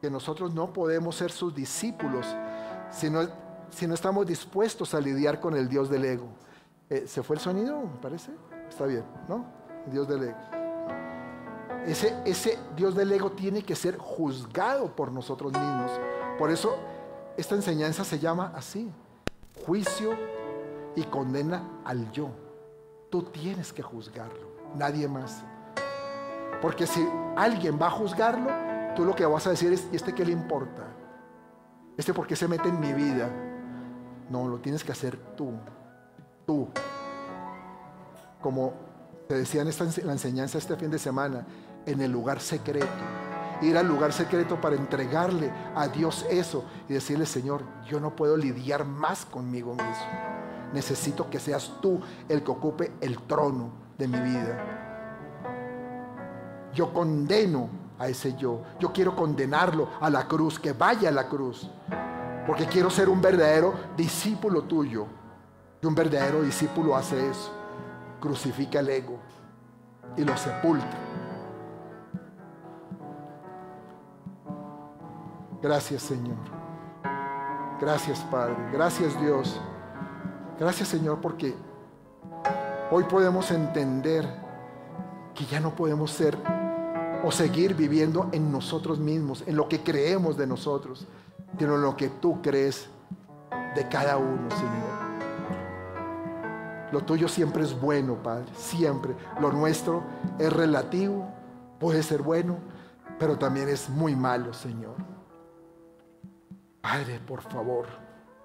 que nosotros no podemos ser sus discípulos si no, si no estamos dispuestos a lidiar con el Dios del ego. Eh, ¿Se fue el sonido? Me parece. Está bien, ¿no? Dios del ego. Ese, ese Dios del ego tiene que ser juzgado por nosotros mismos. Por eso esta enseñanza se llama así, juicio y condena al yo. Tú tienes que juzgarlo, nadie más. Porque si alguien va a juzgarlo, tú lo que vas a decir es, ¿y este qué le importa? ¿Este por qué se mete en mi vida? No, lo tienes que hacer tú. Tú. Como te decía en esta, la enseñanza este fin de semana, en el lugar secreto. Ir al lugar secreto para entregarle a Dios eso y decirle, Señor, yo no puedo lidiar más conmigo mismo. Necesito que seas tú el que ocupe el trono de mi vida. Yo condeno a ese yo. Yo quiero condenarlo a la cruz, que vaya a la cruz. Porque quiero ser un verdadero discípulo tuyo. Y un verdadero discípulo hace eso. Crucifica el ego y lo sepulta Gracias Señor. Gracias Padre. Gracias Dios. Gracias Señor porque hoy podemos entender que ya no podemos ser o seguir viviendo en nosotros mismos, en lo que creemos de nosotros, sino en lo que tú crees de cada uno, Señor. Lo tuyo siempre es bueno, Padre, siempre. Lo nuestro es relativo, puede ser bueno, pero también es muy malo, Señor. Padre, por favor,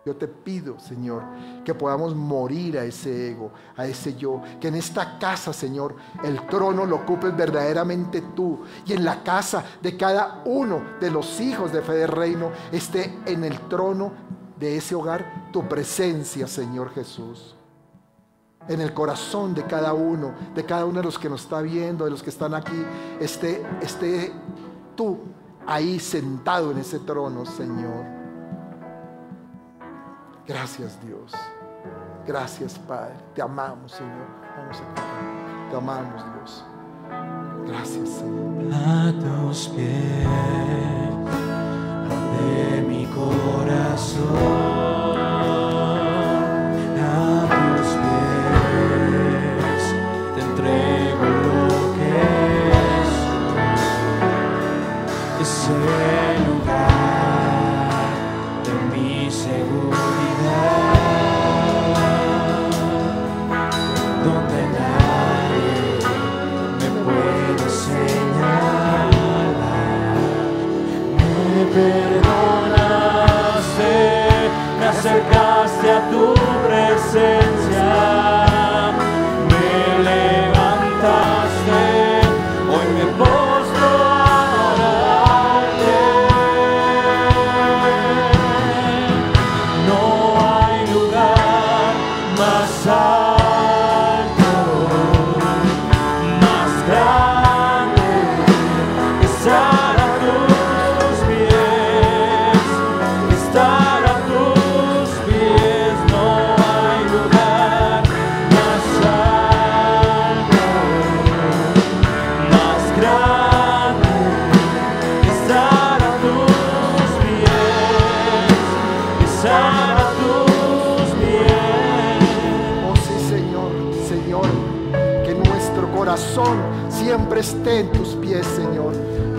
yo te pido, Señor, que podamos morir a ese ego, a ese yo. Que en esta casa, Señor, el trono lo ocupes verdaderamente tú. Y en la casa de cada uno de los hijos de fe de reino esté en el trono de ese hogar tu presencia, Señor Jesús. En el corazón de cada uno, de cada uno de los que nos está viendo, de los que están aquí, esté, esté tú ahí sentado en ese trono, Señor. Gracias Dios. Gracias Padre. Te amamos Señor. Vamos a cantar. Te amamos Dios. Gracias Señor. A tus pies de mi corazón. Estar siempre esté en tus pies, Señor.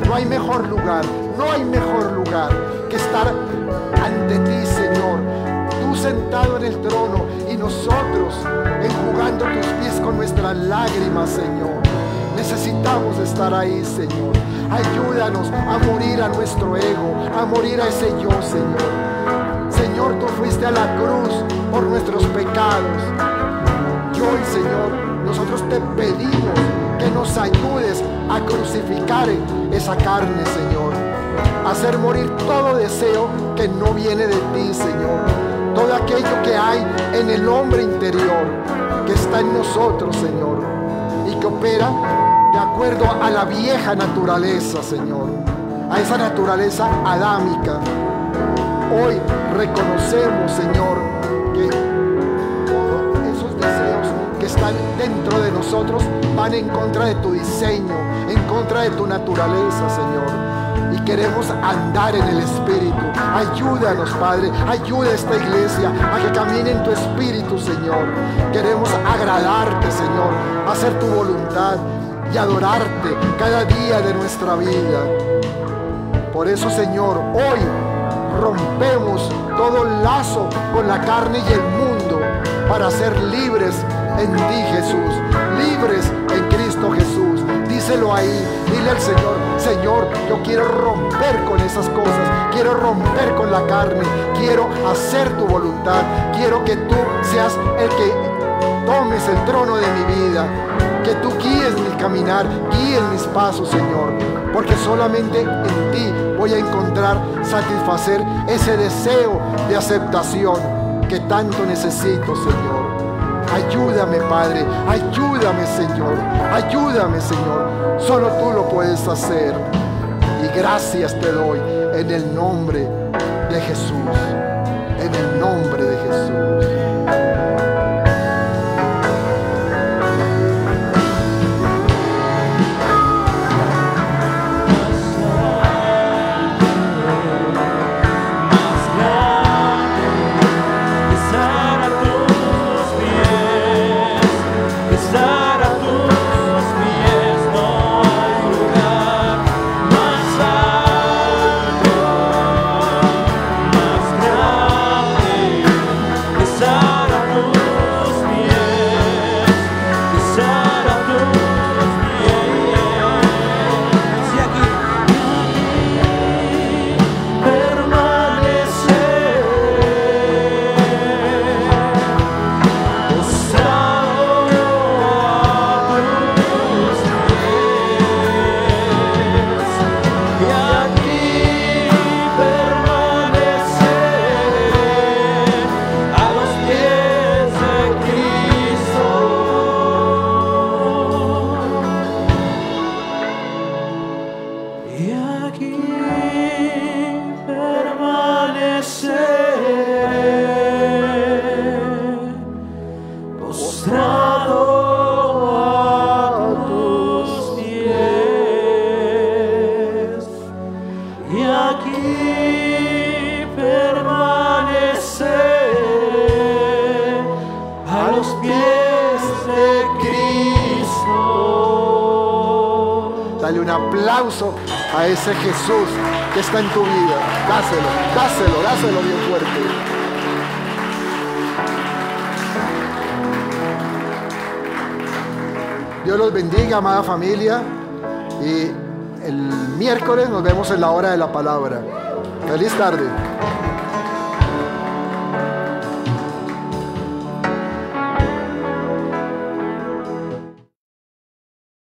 No hay mejor lugar, no hay mejor lugar que estar ante ti, Señor. Tú sentado en el trono y nosotros enjugando tus pies con nuestras lágrimas, Señor. Necesitamos estar ahí, Señor. Ayúdanos a morir a nuestro ego, a morir a ese yo, Señor. Señor, tú fuiste a la cruz por nuestros pecados. Y hoy, Señor, nosotros te pedimos que nos ayudes a crucificar esa carne, Señor. A hacer morir todo deseo que no viene de ti, Señor. Todo aquello que hay en el hombre interior, que está en nosotros, Señor. Y que opera de acuerdo a la vieja naturaleza, Señor. A esa naturaleza adámica. Hoy reconocemos, Señor, dentro de nosotros van en contra de tu diseño, en contra de tu naturaleza, Señor. Y queremos andar en el Espíritu. Ayúdanos, Padre. Ayuda a esta iglesia a que camine en tu Espíritu, Señor. Queremos agradarte, Señor. Hacer tu voluntad y adorarte cada día de nuestra vida. Por eso, Señor, hoy rompemos todo lazo con la carne y el mundo para ser libres en ti, Jesús. Libres en Cristo Jesús. Díselo ahí. Dile al Señor, Señor, yo quiero romper con esas cosas. Quiero romper con la carne. Quiero hacer tu voluntad. Quiero que tú seas el que tomes el trono de mi vida. Que tú guíes mi caminar, guíes mis pasos, Señor. Porque solamente en ti voy a encontrar satisfacer ese deseo de aceptación que tanto necesito, Señor. Ayúdame, Padre. Ayúdame, Señor. Ayúdame, Señor. Solo tú lo puedes hacer. Y gracias te doy en el nombre de Jesús. En el nombre de Jesús. Ese Jesús que está en tu vida. Dáselo, dáselo, dáselo bien fuerte. Dios los bendiga, amada familia. Y el miércoles nos vemos en la hora de la palabra. Feliz tarde.